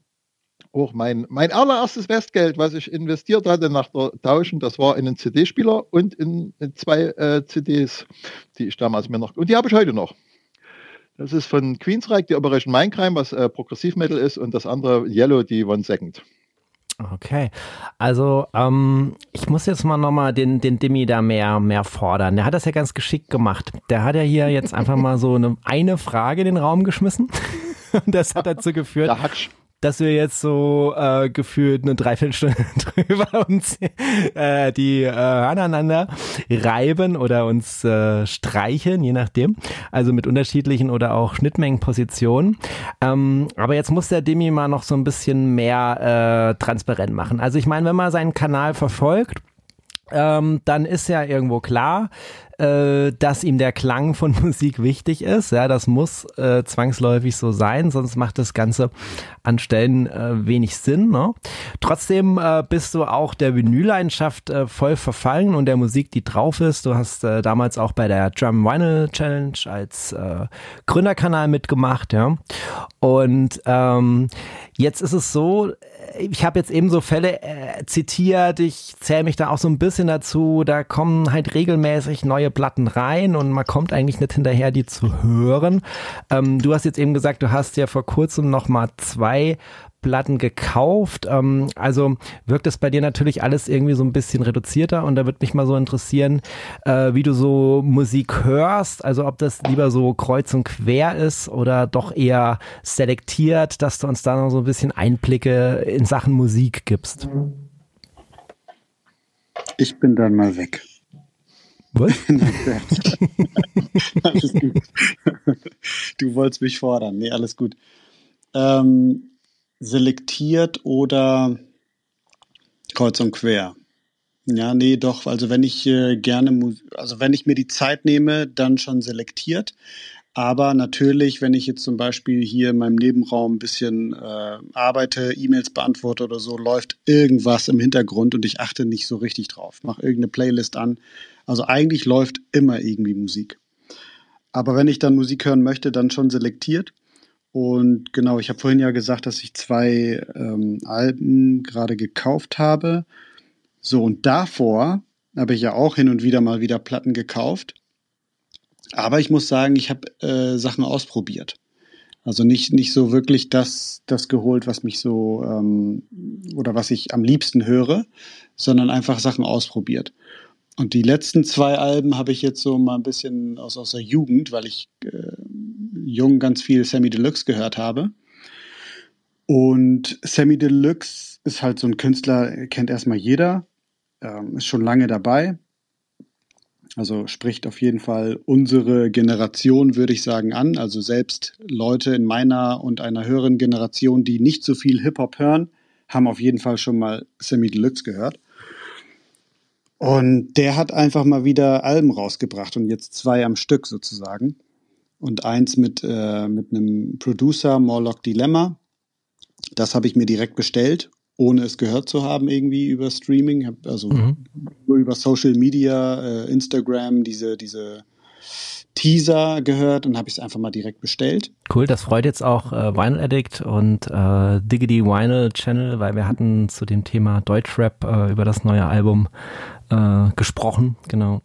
auch mein, mein allererstes Westgeld, was ich investiert hatte nach der Tauschen, das war in einen CD-Spieler und in, in zwei äh, CDs, die ich damals mir noch, und die habe ich heute noch. Das ist von Queensryche, die Operation Mindcrime, was äh, Progressivmetal ist, und das andere Yellow, die One Second. Okay, also ähm, ich muss jetzt mal nochmal den, den Dimi da mehr, mehr fordern. Der hat das ja ganz geschickt gemacht. Der hat ja hier jetzt einfach mal so eine, eine Frage in den Raum geschmissen. Und das hat dazu geführt, dass wir jetzt so äh, gefühlt eine Dreiviertelstunde drüber uns äh, die äh, aneinander reiben oder uns äh, streicheln, je nachdem. Also mit unterschiedlichen oder auch Schnittmengenpositionen. Ähm, aber jetzt muss der Demi mal noch so ein bisschen mehr äh, transparent machen. Also ich meine, wenn man seinen Kanal verfolgt, ähm, dann ist ja irgendwo klar, äh, dass ihm der Klang von Musik wichtig ist. Ja, das muss äh, zwangsläufig so sein, sonst macht das Ganze an Stellen äh, wenig Sinn. Ne? Trotzdem äh, bist du auch der Vinylleidenschaft äh, voll verfallen und der Musik, die drauf ist. Du hast äh, damals auch bei der Drum Vinyl Challenge als äh, Gründerkanal mitgemacht, ja. Und ähm, jetzt ist es so, ich habe jetzt eben so Fälle äh, zitiert, ich zähle mich da auch so ein bisschen dazu, da kommen halt regelmäßig neue Platten rein und man kommt eigentlich nicht hinterher, die zu hören. Ähm, du hast jetzt eben gesagt, du hast ja vor kurzem noch mal zwei Platten gekauft. Ähm, also wirkt es bei dir natürlich alles irgendwie so ein bisschen reduzierter und da würde mich mal so interessieren, äh, wie du so Musik hörst. Also ob das lieber so kreuz und quer ist oder doch eher selektiert, dass du uns da noch so ein bisschen Einblicke in Sachen Musik gibst. Ich bin dann mal weg. Was? alles gut. Du wolltest mich fordern. Nee, alles gut. Ähm, selektiert oder kreuz und quer? Ja, nee, doch. Also wenn ich äh, gerne, also wenn ich mir die Zeit nehme, dann schon selektiert. Aber natürlich, wenn ich jetzt zum Beispiel hier in meinem Nebenraum ein bisschen äh, arbeite, E-Mails beantworte oder so, läuft irgendwas im Hintergrund und ich achte nicht so richtig drauf. Mache irgendeine Playlist an. Also eigentlich läuft immer irgendwie Musik. Aber wenn ich dann Musik hören möchte, dann schon selektiert. Und genau, ich habe vorhin ja gesagt, dass ich zwei ähm, Alben gerade gekauft habe. So, und davor habe ich ja auch hin und wieder mal wieder Platten gekauft. Aber ich muss sagen, ich habe äh, Sachen ausprobiert. Also nicht, nicht so wirklich das, das geholt, was mich so ähm, oder was ich am liebsten höre, sondern einfach Sachen ausprobiert. Und die letzten zwei Alben habe ich jetzt so mal ein bisschen aus, aus der Jugend, weil ich äh, jung ganz viel Sammy Deluxe gehört habe. Und Sammy Deluxe ist halt so ein Künstler, kennt erstmal jeder, ähm, ist schon lange dabei. Also spricht auf jeden Fall unsere Generation, würde ich sagen, an. Also selbst Leute in meiner und einer höheren Generation, die nicht so viel Hip-Hop hören, haben auf jeden Fall schon mal Sammy Deluxe gehört. Und der hat einfach mal wieder Alben rausgebracht und jetzt zwei am Stück sozusagen. Und eins mit, äh, mit einem Producer, Morlock Dilemma. Das habe ich mir direkt bestellt, ohne es gehört zu haben, irgendwie über Streaming. Also mhm. nur über Social Media, äh, Instagram, diese, diese Teaser gehört und habe ich es einfach mal direkt bestellt. Cool, das freut jetzt auch äh, Vinyl Addict und äh, Diggity Vinyl Channel, weil wir hatten zu dem Thema Deutschrap äh, über das neue Album äh, gesprochen, genau.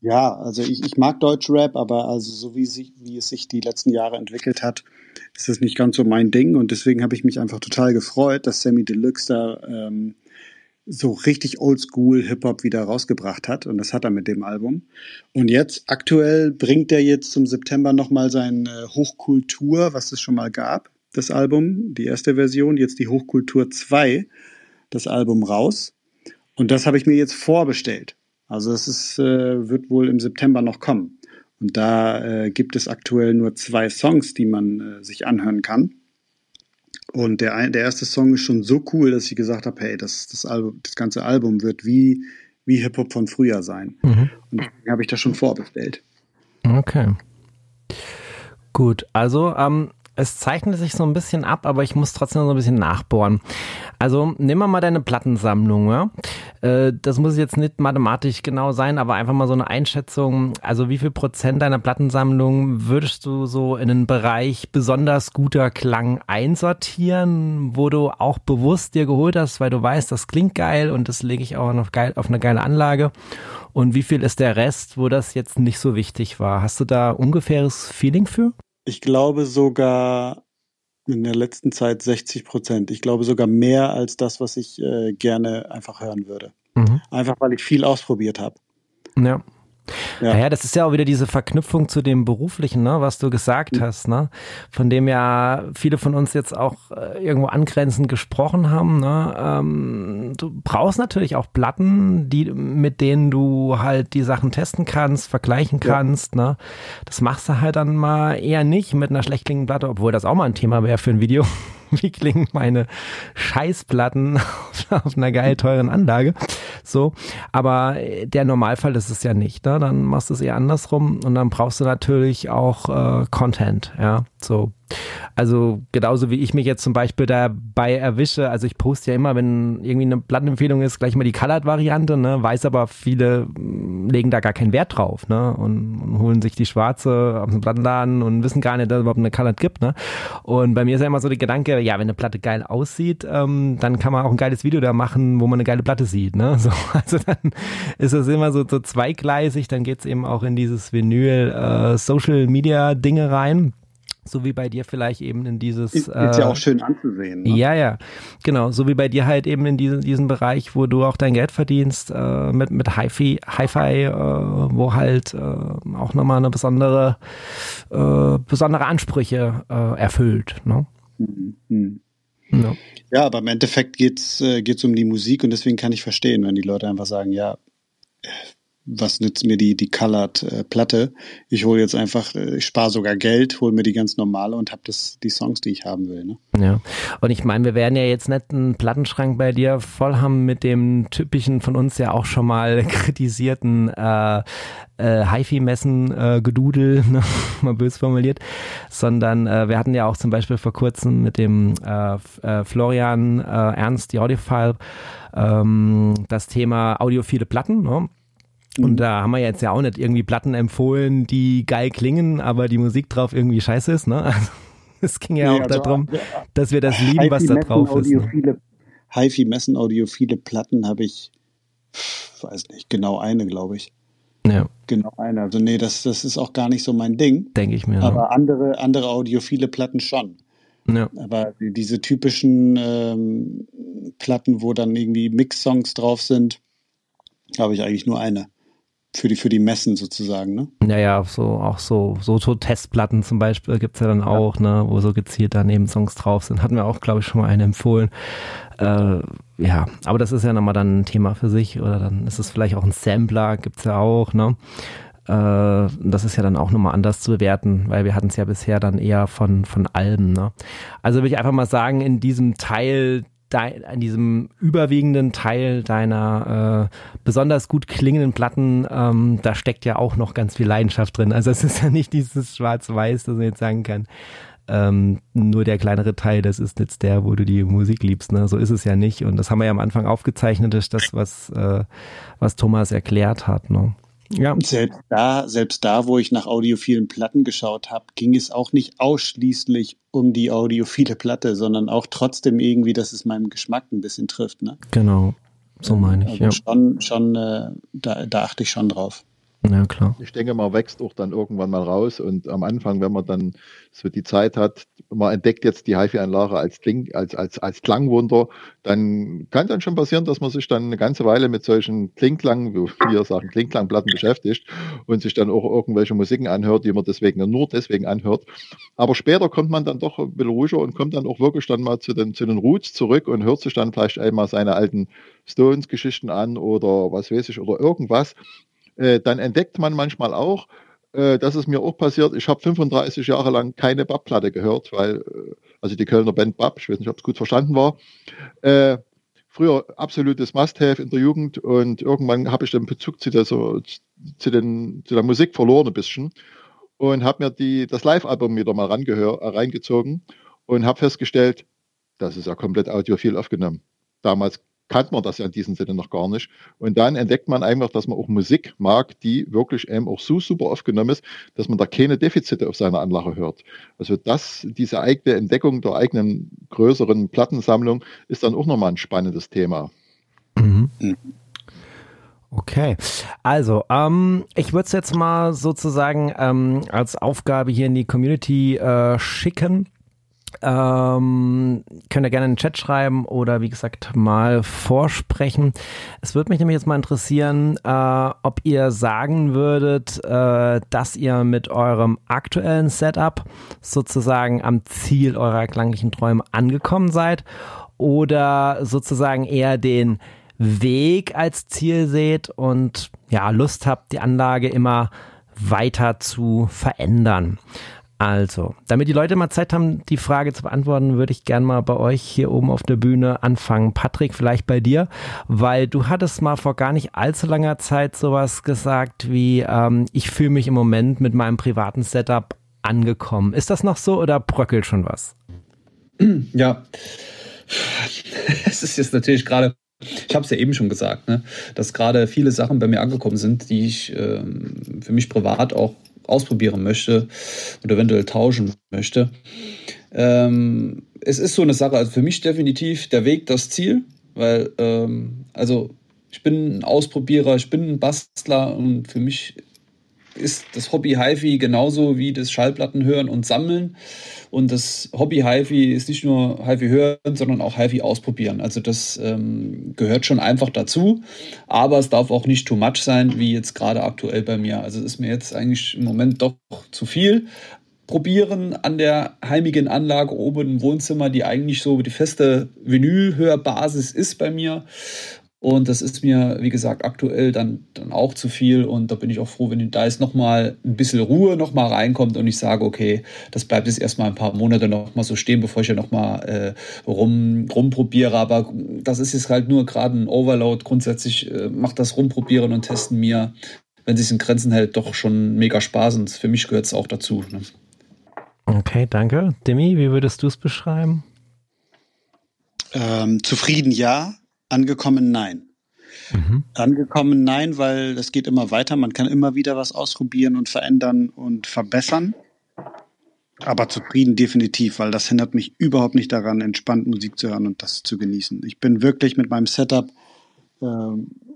Ja, also ich, ich mag Deutschrap, aber also so wie, sich, wie es sich die letzten Jahre entwickelt hat, ist das nicht ganz so mein Ding und deswegen habe ich mich einfach total gefreut, dass Sammy Deluxe da ähm, so richtig oldschool Hip-Hop wieder rausgebracht hat. Und das hat er mit dem Album. Und jetzt, aktuell, bringt er jetzt zum September nochmal seine Hochkultur, was es schon mal gab, das Album, die erste Version, jetzt die Hochkultur 2, das Album raus. Und das habe ich mir jetzt vorbestellt. Also es ist, äh, wird wohl im September noch kommen. Und da äh, gibt es aktuell nur zwei Songs, die man äh, sich anhören kann. Und der, der erste Song ist schon so cool, dass ich gesagt habe, hey, das, das, Album, das ganze Album wird wie, wie Hip-Hop von früher sein. Mhm. Und deswegen habe ich das schon vorbestellt. Okay. Gut, also ähm, es zeichnet sich so ein bisschen ab, aber ich muss trotzdem so ein bisschen nachbohren. Also nehmen wir mal deine Plattensammlung. Ja? Äh, das muss jetzt nicht mathematisch genau sein, aber einfach mal so eine Einschätzung. Also wie viel Prozent deiner Plattensammlung würdest du so in den Bereich besonders guter Klang einsortieren, wo du auch bewusst dir geholt hast, weil du weißt, das klingt geil und das lege ich auch noch geil auf eine geile Anlage. Und wie viel ist der Rest, wo das jetzt nicht so wichtig war? Hast du da ungefähres Feeling für? Ich glaube sogar in der letzten Zeit 60 Prozent. Ich glaube sogar mehr als das, was ich äh, gerne einfach hören würde. Mhm. Einfach weil ich viel ausprobiert habe. Ja. Ja. Naja, das ist ja auch wieder diese Verknüpfung zu dem Beruflichen, ne, was du gesagt mhm. hast, ne? Von dem ja viele von uns jetzt auch äh, irgendwo angrenzend gesprochen haben. Ne? Ähm, du brauchst natürlich auch Platten, die, mit denen du halt die Sachen testen kannst, vergleichen kannst. Ja. Ne? Das machst du halt dann mal eher nicht mit einer schlecht klingenden Platte, obwohl das auch mal ein Thema wäre für ein Video. Wie klingen meine Scheißplatten auf, einer geil teuren Anlage. So, aber der Normalfall ist es ja nicht. Ne? Dann machst du es eher andersrum und dann brauchst du natürlich auch äh, Content. Ja, so also genauso wie ich mich jetzt zum Beispiel dabei erwische, also ich poste ja immer, wenn irgendwie eine Plattenempfehlung ist, gleich mal die Colored-Variante, ne, weiß aber viele mm, legen da gar keinen Wert drauf, ne, und, und holen sich die schwarze aus dem Plattenladen und wissen gar nicht, dass es überhaupt eine Colored gibt, ne. Und bei mir ist ja immer so der Gedanke, ja, wenn eine Platte geil aussieht, ähm, dann kann man auch ein geiles Video da machen, wo man eine geile Platte sieht, ne. So, also dann ist es immer so, so zweigleisig, dann geht's eben auch in dieses Vinyl äh, Social Media Dinge rein so wie bei dir vielleicht eben in dieses. Ist, äh, ja auch schön anzusehen. Ne? Ja, ja, genau. So wie bei dir halt eben in diesem, diesem Bereich, wo du auch dein Geld verdienst, äh, mit, mit Hi-Fi, Hi-Fi äh, wo halt äh, auch nochmal eine besondere, äh, besondere Ansprüche äh, erfüllt. Ne? Mhm. mhm. Ja. ja. aber im Endeffekt geht's äh, geht's um die Musik und deswegen kann ich verstehen, wenn die Leute einfach sagen, ja, was nützt mir die, die Colored äh, Platte? Ich hole jetzt einfach, äh, ich spare sogar Geld, hole mir die ganz normale und habe die Songs, die ich haben will. Ne? Ja, und ich meine, wir werden ja jetzt nicht einen Plattenschrank bei dir voll haben mit dem typischen von uns ja auch schon mal kritisierten äh, äh, HiFi-Messen äh, ne? mal bös formuliert, sondern äh, wir hatten ja auch zum Beispiel vor kurzem mit dem äh, äh, Florian äh, Ernst, die Audiophile, ähm, das Thema audiophile Platten. Ne? Und mhm. da haben wir jetzt ja auch nicht irgendwie Platten empfohlen, die geil klingen, aber die Musik drauf irgendwie scheiße ist, ne? Also, es ging ja nee, auch also, darum, dass wir das lieben, was da drauf ist. Ne? HiFi-Messen, audiophile Platten habe ich, weiß nicht, genau eine, glaube ich. Ja. Genau eine. Also nee, das, das ist auch gar nicht so mein Ding. Denke ich mir. Aber ja. andere, andere audiophile Platten schon. Ja. Aber diese typischen ähm, Platten, wo dann irgendwie Mix-Songs drauf sind, habe ich eigentlich nur eine für die, für die Messen sozusagen, ne? Ja, so, auch so, so, Testplatten zum Beispiel gibt's ja dann auch, ja. ne, wo so gezielt daneben Songs drauf sind. Hatten wir auch, glaube ich, schon mal eine empfohlen. Äh, ja, aber das ist ja nochmal dann ein Thema für sich oder dann ist es vielleicht auch ein Sampler, gibt's ja auch, ne? Äh, das ist ja dann auch nochmal anders zu bewerten, weil wir hatten es ja bisher dann eher von, von Alben, ne? Also würde ich einfach mal sagen, in diesem Teil dein, an diesem überwiegenden Teil deiner äh, besonders gut klingenden Platten, ähm, da steckt ja auch noch ganz viel Leidenschaft drin. Also es ist ja nicht dieses Schwarz-Weiß, das man jetzt sagen kann. Ähm, nur der kleinere Teil, das ist jetzt der, wo du die Musik liebst. Ne? So ist es ja nicht. Und das haben wir ja am Anfang aufgezeichnet, ist das, was, äh, was Thomas erklärt hat. Ne? Ja. Selbst da, selbst da, wo ich nach audiophilen Platten geschaut habe, ging es auch nicht ausschließlich um die audiophile Platte, sondern auch trotzdem irgendwie, dass es meinem Geschmack ein bisschen trifft. Ne? Genau, so meine ich. Also ja. Schon, schon äh, da, da achte ich schon drauf. Ja, klar. Ich denke, man wächst auch dann irgendwann mal raus und am Anfang, wenn man dann so die Zeit hat, man entdeckt jetzt die HiFi-Anlage als, Kling, als, als, als Klangwunder, dann kann dann schon passieren, dass man sich dann eine ganze Weile mit solchen Klingklang, wie wir sagen, Klingklangplatten beschäftigt und sich dann auch irgendwelche Musiken anhört, die man deswegen nur deswegen anhört. Aber später kommt man dann doch ein bisschen ruhiger und kommt dann auch wirklich dann mal zu den, zu den Roots zurück und hört sich dann vielleicht einmal seine alten Stones-Geschichten an oder was weiß ich oder irgendwas äh, dann entdeckt man manchmal auch, äh, das ist mir auch passiert. Ich habe 35 Jahre lang keine Bab-Platte gehört, weil, äh, also die Kölner Band Bab, ich weiß nicht, ob es gut verstanden war. Äh, früher absolutes Must-Have in der Jugend und irgendwann habe ich den Bezug zu der, so, zu, den, zu der Musik verloren ein bisschen und habe mir die, das Live-Album wieder mal rangehör, äh, reingezogen und habe festgestellt, das ist ja komplett audiophil aufgenommen. Damals kannte man das ja in diesem Sinne noch gar nicht. Und dann entdeckt man einfach, dass man auch Musik mag, die wirklich eben auch so super aufgenommen ist, dass man da keine Defizite auf seiner Anlage hört. Also das, diese eigene Entdeckung der eigenen größeren Plattensammlung ist dann auch nochmal ein spannendes Thema. Mhm. Okay, also ähm, ich würde es jetzt mal sozusagen ähm, als Aufgabe hier in die Community äh, schicken. Ähm, könnt ihr gerne in den Chat schreiben oder wie gesagt mal vorsprechen. Es würde mich nämlich jetzt mal interessieren, äh, ob ihr sagen würdet, äh, dass ihr mit eurem aktuellen Setup sozusagen am Ziel eurer klanglichen Träume angekommen seid oder sozusagen eher den Weg als Ziel seht und ja, Lust habt, die Anlage immer weiter zu verändern. Also, damit die Leute mal Zeit haben, die Frage zu beantworten, würde ich gerne mal bei euch hier oben auf der Bühne anfangen. Patrick, vielleicht bei dir, weil du hattest mal vor gar nicht allzu langer Zeit sowas gesagt wie, ähm, ich fühle mich im Moment mit meinem privaten Setup angekommen. Ist das noch so oder bröckelt schon was? Ja, es ist jetzt natürlich gerade ich habe es ja eben schon gesagt, ne, dass gerade viele Sachen bei mir angekommen sind, die ich ähm, für mich privat auch ausprobieren möchte und eventuell tauschen möchte. Ähm, es ist so eine Sache, also für mich definitiv der Weg das Ziel, weil ähm, also ich bin ein Ausprobierer, ich bin ein Bastler und für mich ist das Hobby HiFi genauso wie das Schallplatten hören und sammeln. Und das Hobby HiFi ist nicht nur HiFi hören, sondern auch HiFi ausprobieren. Also das ähm, gehört schon einfach dazu. Aber es darf auch nicht too much sein, wie jetzt gerade aktuell bei mir. Also es ist mir jetzt eigentlich im Moment doch zu viel. Probieren an der heimigen Anlage oben im Wohnzimmer, die eigentlich so die feste Vinylhörbasis ist bei mir. Und das ist mir, wie gesagt, aktuell dann, dann auch zu viel. Und da bin ich auch froh, wenn da jetzt nochmal ein bisschen Ruhe nochmal reinkommt und ich sage, okay, das bleibt jetzt erstmal ein paar Monate nochmal so stehen, bevor ich ja nochmal äh, rum, rumprobiere. Aber das ist jetzt halt nur gerade ein Overload. Grundsätzlich äh, macht das Rumprobieren und Testen mir, wenn sich in Grenzen hält, doch schon mega Spaß. Und für mich gehört es auch dazu. Ne? Okay, danke. Demi, wie würdest du es beschreiben? Ähm, zufrieden ja, Angekommen, nein. Mhm. Angekommen, nein, weil das geht immer weiter. Man kann immer wieder was ausprobieren und verändern und verbessern. Aber zufrieden definitiv, weil das hindert mich überhaupt nicht daran, entspannt Musik zu hören und das zu genießen. Ich bin wirklich mit meinem Setup äh,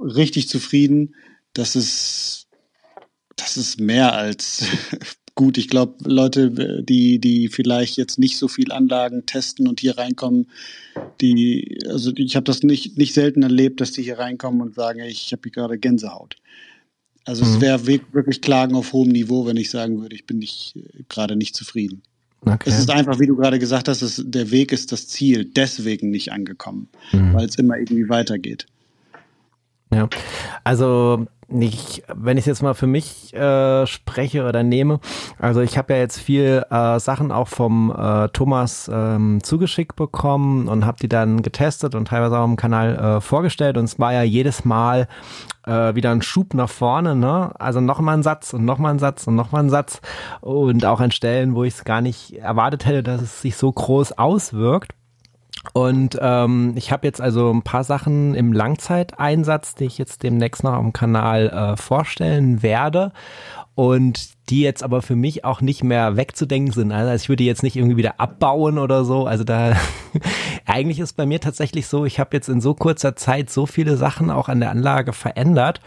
richtig zufrieden. Das ist, das ist mehr als gut. Ich glaube, Leute, die, die vielleicht jetzt nicht so viel Anlagen testen und hier reinkommen, die, also ich habe das nicht, nicht selten erlebt, dass die hier reinkommen und sagen, ich habe hier gerade Gänsehaut. Also mhm. es wäre wirklich Klagen auf hohem Niveau, wenn ich sagen würde, ich bin nicht gerade nicht zufrieden. Okay. Es ist einfach, wie du gerade gesagt hast, es, der Weg ist das Ziel, deswegen nicht angekommen, mhm. weil es immer irgendwie weitergeht. Ja, also ich, wenn ich jetzt mal für mich äh, spreche oder nehme, also ich habe ja jetzt viel äh, Sachen auch vom äh, Thomas ähm, zugeschickt bekommen und habe die dann getestet und teilweise auch im Kanal äh, vorgestellt und es war ja jedes Mal äh, wieder ein Schub nach vorne, ne? Also nochmal ein Satz und nochmal ein Satz und nochmal ein Satz und auch an Stellen, wo ich es gar nicht erwartet hätte, dass es sich so groß auswirkt. Und ähm, ich habe jetzt also ein paar Sachen im Langzeiteinsatz, die ich jetzt demnächst noch am Kanal äh, vorstellen werde und die jetzt aber für mich auch nicht mehr wegzudenken sind. Also ich würde jetzt nicht irgendwie wieder abbauen oder so. Also da eigentlich ist bei mir tatsächlich so, ich habe jetzt in so kurzer Zeit so viele Sachen auch an der Anlage verändert,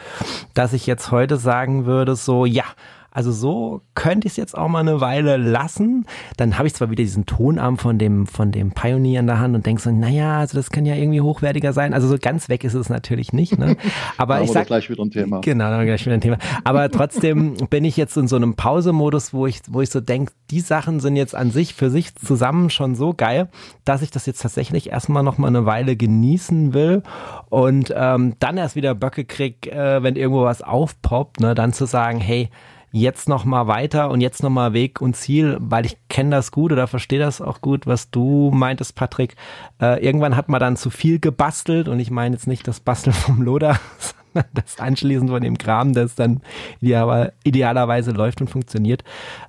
dass ich jetzt heute sagen würde, so ja, also so könnte ich es jetzt auch mal eine Weile lassen. Dann habe ich zwar wieder diesen Tonarm von dem, von dem Pioneer in der Hand und denke so, naja, also das kann ja irgendwie hochwertiger sein. Also so ganz weg ist es natürlich nicht. Ne? Aber ich sage gleich wieder ein Thema. Genau, dann gleich wieder ein Thema. Aber trotzdem bin ich jetzt in so einem Pausemodus, wo ich, wo ich so denke, die Sachen sind jetzt an sich für sich zusammen schon so geil, dass ich das jetzt tatsächlich erstmal noch mal eine Weile genießen will und ähm, dann erst wieder Böcke krieg, äh, wenn irgendwo was aufpoppt, ne, dann zu sagen, hey, jetzt noch mal weiter und jetzt noch mal Weg und Ziel, weil ich kenne das gut oder verstehe das auch gut, was du meintest, Patrick. Äh, irgendwann hat man dann zu viel gebastelt und ich meine jetzt nicht das Basteln vom Loder, das Anschließen von dem Kram, das dann ideal, idealerweise läuft und funktioniert.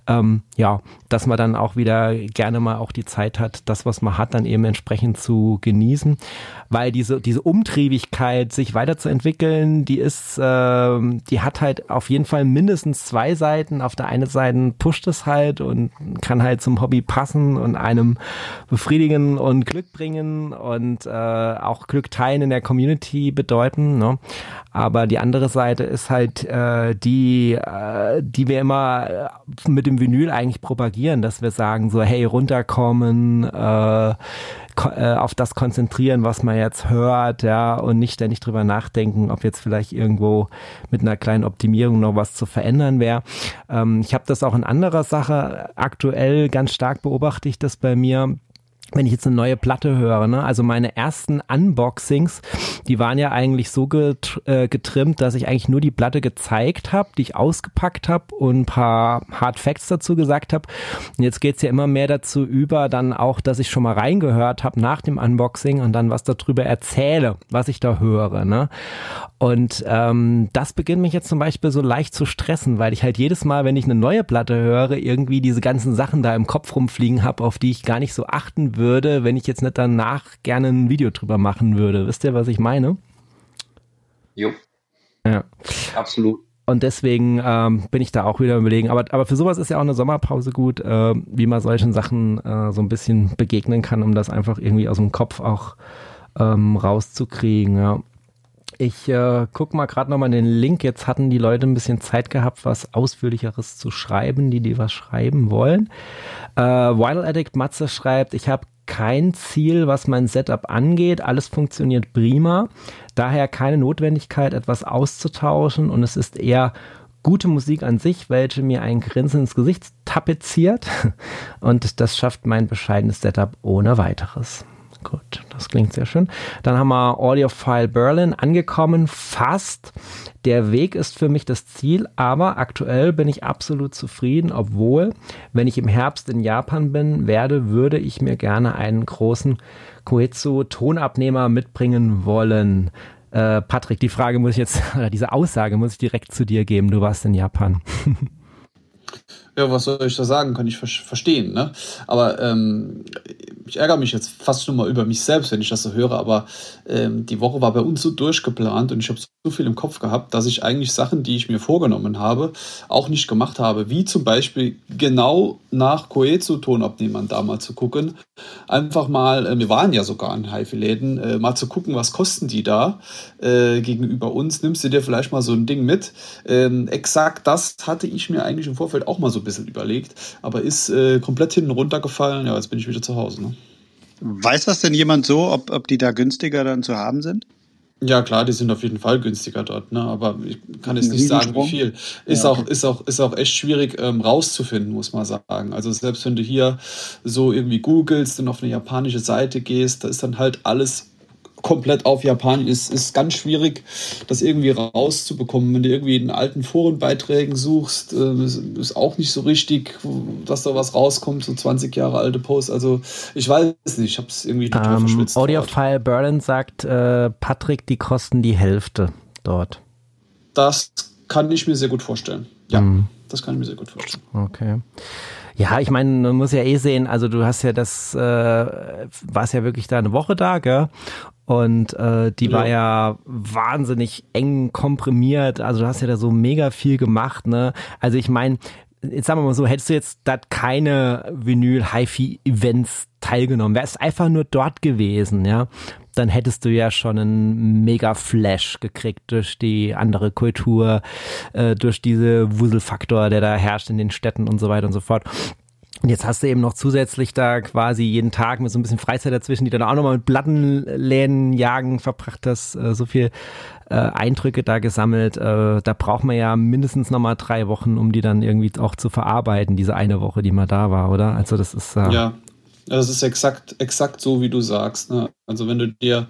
Ähm, ja, dass man dann auch wieder gerne mal auch die Zeit hat, das, was man hat, dann eben entsprechend zu genießen. Weil diese, diese Umtriebigkeit, sich weiterzuentwickeln, die ist, äh, die hat halt auf jeden Fall mindestens zwei Seiten. Auf der einen Seite pusht es halt und kann halt zum Hobby passen und einem befriedigen und Glück bringen und äh, auch Glück teilen in der Community bedeuten. Ne? Aber die andere Seite ist halt äh, die, äh, die wir immer äh, mit dem Vinyl eigentlich propagieren, dass wir sagen so, hey, runterkommen, äh, äh, auf das konzentrieren, was man jetzt hört, ja, und nicht ständig drüber nachdenken, ob jetzt vielleicht irgendwo mit einer kleinen Optimierung noch was zu verändern wäre. Ähm, ich habe das auch in anderer Sache aktuell ganz stark beobachte ich das bei mir wenn ich jetzt eine neue Platte höre, ne? also meine ersten Unboxings, die waren ja eigentlich so äh, getrimmt, dass ich eigentlich nur die Platte gezeigt habe, die ich ausgepackt habe und ein paar Hard Facts dazu gesagt habe. Und jetzt geht's ja immer mehr dazu über, dann auch, dass ich schon mal reingehört habe nach dem Unboxing und dann was darüber erzähle, was ich da höre. Ne? Und ähm, das beginnt mich jetzt zum Beispiel so leicht zu stressen, weil ich halt jedes Mal, wenn ich eine neue Platte höre, irgendwie diese ganzen Sachen da im Kopf rumfliegen habe, auf die ich gar nicht so achten würde würde, wenn ich jetzt nicht danach gerne ein Video drüber machen würde. Wisst ihr, was ich meine? Jo. Ja. Absolut. Und deswegen ähm, bin ich da auch wieder überlegen. Aber, aber für sowas ist ja auch eine Sommerpause gut, äh, wie man solchen Sachen äh, so ein bisschen begegnen kann, um das einfach irgendwie aus dem Kopf auch ähm, rauszukriegen. Ja. Ich äh, guck mal gerade nochmal den Link. Jetzt hatten die Leute ein bisschen Zeit gehabt, was Ausführlicheres zu schreiben, die die was schreiben wollen. Äh, Wild Addict Matze schreibt, ich habe kein Ziel, was mein Setup angeht. Alles funktioniert prima. Daher keine Notwendigkeit, etwas auszutauschen. Und es ist eher gute Musik an sich, welche mir ein Grinsen ins Gesicht tapeziert. Und das schafft mein bescheidenes Setup ohne weiteres. Gut, das klingt sehr schön. Dann haben wir Audiophile Berlin angekommen, fast. Der Weg ist für mich das Ziel, aber aktuell bin ich absolut zufrieden, obwohl, wenn ich im Herbst in Japan bin, werde, würde ich mir gerne einen großen Koetsu Tonabnehmer mitbringen wollen. Äh, Patrick, die Frage muss ich jetzt, oder diese Aussage muss ich direkt zu dir geben. Du warst in Japan. Ja, was soll ich da sagen? Kann ich verstehen. Ne? Aber ähm, ich ärgere mich jetzt fast nur mal über mich selbst, wenn ich das so höre. Aber ähm, die Woche war bei uns so durchgeplant und ich habe so viel im Kopf gehabt, dass ich eigentlich Sachen, die ich mir vorgenommen habe, auch nicht gemacht habe. Wie zum Beispiel genau nach Koezu-Tonabnehmern da mal zu gucken. Einfach mal, äh, wir waren ja sogar in HiFi-Läden, äh, mal zu gucken, was kosten die da äh, gegenüber uns. Nimmst du dir vielleicht mal so ein Ding mit? Ähm, exakt das hatte ich mir eigentlich im Vorfeld auch mal so ein bisschen überlegt, aber ist äh, komplett hinten runtergefallen. Ja, jetzt bin ich wieder zu Hause. Ne? Weiß das denn jemand so, ob, ob die da günstiger dann zu haben sind? Ja, klar, die sind auf jeden Fall günstiger dort, ne? aber ich kann jetzt nicht sagen, wie viel. Ist, ja, okay. auch, ist, auch, ist auch echt schwierig ähm, rauszufinden, muss man sagen. Also selbst wenn du hier so irgendwie googelst und auf eine japanische Seite gehst, da ist dann halt alles komplett auf Japanisch ist, ist ganz schwierig, das irgendwie rauszubekommen. Wenn du irgendwie in alten Forenbeiträgen suchst, äh, ist auch nicht so richtig, dass da was rauskommt, so 20 Jahre alte Posts. Also ich weiß nicht, ich habe es irgendwie total um, ähm, verschwitzt. Audiophile Berlin sagt, äh, Patrick, die kosten die Hälfte dort. Das kann ich mir sehr gut vorstellen. Ja, mm. das kann ich mir sehr gut vorstellen. Okay. Ja, ich meine, man muss ja eh sehen, also du hast ja das, äh, warst ja wirklich da eine Woche da, gell? Und äh, die ja. war ja wahnsinnig eng komprimiert. Also du hast ja da so mega viel gemacht, ne? Also ich meine, jetzt sagen wir mal so, hättest du jetzt da keine Vinyl-HiFi-Events teilgenommen, wärst einfach nur dort gewesen, ja, dann hättest du ja schon einen mega Flash gekriegt durch die andere Kultur, äh, durch diese Wuselfaktor, der da herrscht in den Städten und so weiter und so fort. Und jetzt hast du eben noch zusätzlich da quasi jeden Tag mit so ein bisschen Freizeit dazwischen, die dann auch nochmal mit Plattenläden jagen verbracht hast, äh, so viel äh, Eindrücke da gesammelt. Äh, da braucht man ja mindestens nochmal drei Wochen, um die dann irgendwie auch zu verarbeiten, diese eine Woche, die man da war, oder? Also das ist äh, ja. Das ist exakt, exakt so, wie du sagst. Ne? Also wenn du dir,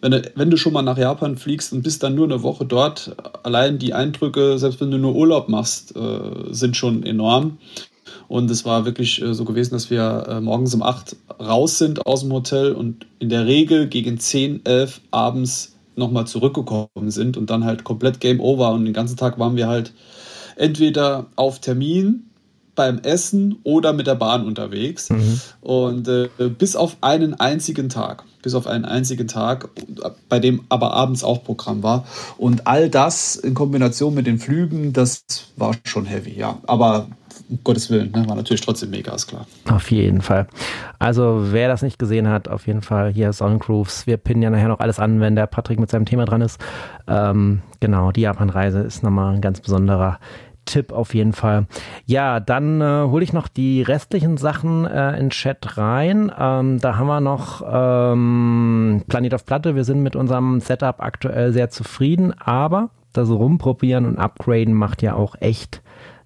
wenn du, wenn du schon mal nach Japan fliegst und bist dann nur eine Woche dort, allein die Eindrücke, selbst wenn du nur Urlaub machst, äh, sind schon enorm. Und es war wirklich äh, so gewesen, dass wir äh, morgens um 8 raus sind aus dem Hotel und in der Regel gegen 10, 11 abends nochmal zurückgekommen sind und dann halt komplett Game Over. Und den ganzen Tag waren wir halt entweder auf Termin beim Essen oder mit der Bahn unterwegs. Mhm. Und äh, bis auf einen einzigen Tag, bis auf einen einzigen Tag, bei dem aber abends auch Programm war. Und all das in Kombination mit den Flügen, das war schon heavy, ja. Aber um Gottes Willen, ne, war natürlich trotzdem mega, ist klar. Auf jeden Fall. Also wer das nicht gesehen hat, auf jeden Fall hier Soundgrooves. Wir pinnen ja nachher noch alles an, wenn der Patrick mit seinem Thema dran ist. Ähm, genau, die Japan-Reise ist nochmal ein ganz besonderer Tipp auf jeden Fall. Ja, dann äh, hole ich noch die restlichen Sachen äh, in Chat rein. Ähm, da haben wir noch ähm, Planet auf Platte. Wir sind mit unserem Setup aktuell sehr zufrieden, aber das Rumprobieren und Upgraden macht ja auch echt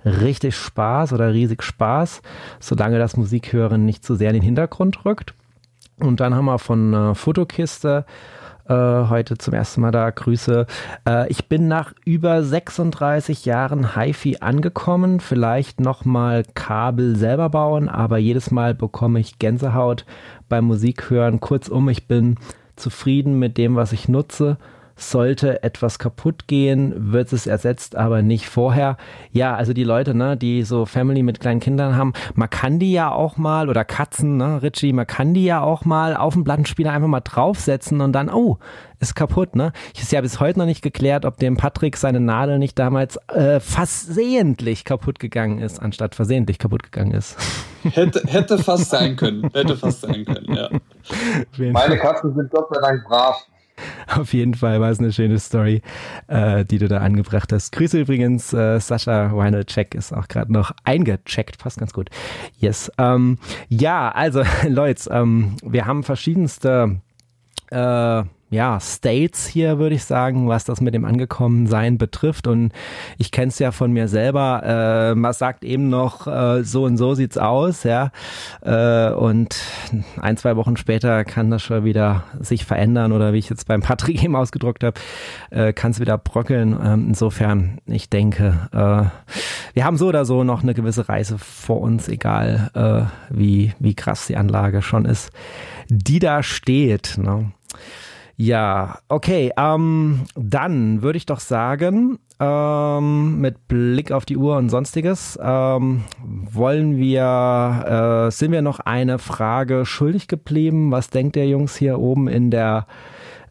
richtig Spaß oder riesig Spaß, solange das Musikhören nicht zu sehr in den Hintergrund rückt. Und dann haben wir von äh, Fotokiste äh, heute zum ersten Mal da. Grüße. Äh, ich bin nach über 36 Jahren HiFi angekommen. Vielleicht nochmal Kabel selber bauen, aber jedes Mal bekomme ich Gänsehaut beim Musikhören. Kurzum, ich bin zufrieden mit dem, was ich nutze sollte etwas kaputt gehen, wird es ersetzt, aber nicht vorher. Ja, also die Leute, ne, die so Family mit kleinen Kindern haben, man kann die ja auch mal, oder Katzen, ne, Richie, man kann die ja auch mal auf den Plattenspieler einfach mal draufsetzen und dann, oh, ist kaputt, ne? Ich ist ja bis heute noch nicht geklärt, ob dem Patrick seine Nadel nicht damals äh, versehentlich kaputt gegangen ist, anstatt versehentlich kaputt gegangen ist. Hätte, hätte fast sein können. Hätte fast sein können, ja. Meine Katzen sind Gott sei Dank brav. Auf jeden Fall war es eine schöne Story, äh, die du da angebracht hast. Grüße übrigens, äh, Sascha Weinel-Check ist auch gerade noch eingecheckt, passt ganz gut. Yes. Ähm, ja, also Leute, ähm, wir haben verschiedenste äh, ja, States hier, würde ich sagen, was das mit dem Angekommensein betrifft. Und ich kenne es ja von mir selber. Äh, man sagt eben noch, äh, so und so sieht's aus, ja. Äh, und ein, zwei Wochen später kann das schon wieder sich verändern oder wie ich jetzt beim Patrick eben ausgedruckt habe, äh, kann es wieder bröckeln. Ähm, insofern, ich denke, äh, wir haben so oder so noch eine gewisse Reise vor uns, egal äh, wie, wie krass die Anlage schon ist, die da steht. Ne? Ja, okay. Ähm, dann würde ich doch sagen, ähm, mit Blick auf die Uhr und sonstiges, ähm, wollen wir, äh, sind wir noch eine Frage schuldig geblieben? Was denkt der Jungs hier oben in der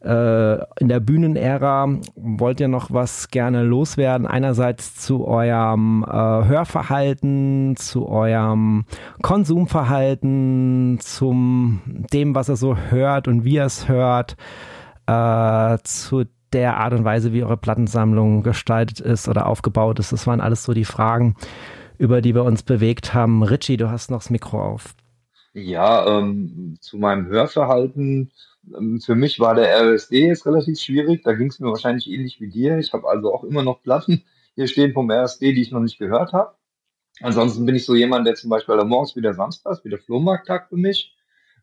äh, in der Bühnenära wollt ihr noch was gerne loswerden? Einerseits zu eurem äh, Hörverhalten, zu eurem Konsumverhalten, zum dem, was ihr so hört und wie ihr es hört äh, zu der Art und Weise, wie eure Plattensammlung gestaltet ist oder aufgebaut ist. Das waren alles so die Fragen, über die wir uns bewegt haben. Richie, du hast noch das Mikro auf. Ja, ähm, zu meinem Hörverhalten. Ähm, für mich war der RSD jetzt relativ schwierig. Da ging es mir wahrscheinlich ähnlich wie dir. Ich habe also auch immer noch Platten hier stehen vom RSD, die ich noch nicht gehört habe. Ansonsten bin ich so jemand, der zum Beispiel morgens wieder Samstag, wieder Flohmarkttag für mich.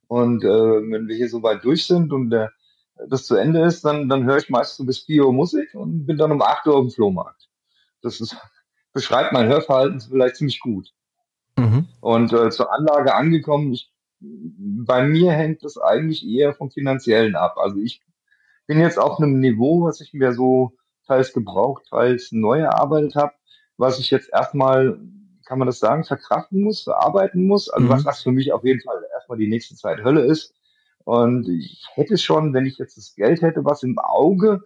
Und äh, wenn wir hier so weit durch sind und der das zu Ende ist, dann, dann höre ich meist so bis 4 Uhr Musik und bin dann um 8 Uhr auf dem Flohmarkt. Das ist, beschreibt mein Hörverhalten vielleicht ziemlich gut. Mhm. Und äh, zur Anlage angekommen, ich, bei mir hängt das eigentlich eher vom Finanziellen ab. Also ich bin jetzt auf einem Niveau, was ich mir so teils gebraucht, teils neu erarbeitet habe, was ich jetzt erstmal, kann man das sagen, verkraften muss, verarbeiten muss. Also mhm. was, was für mich auf jeden Fall erstmal die nächste Zeit Hölle ist. Und ich hätte schon, wenn ich jetzt das Geld hätte, was im Auge.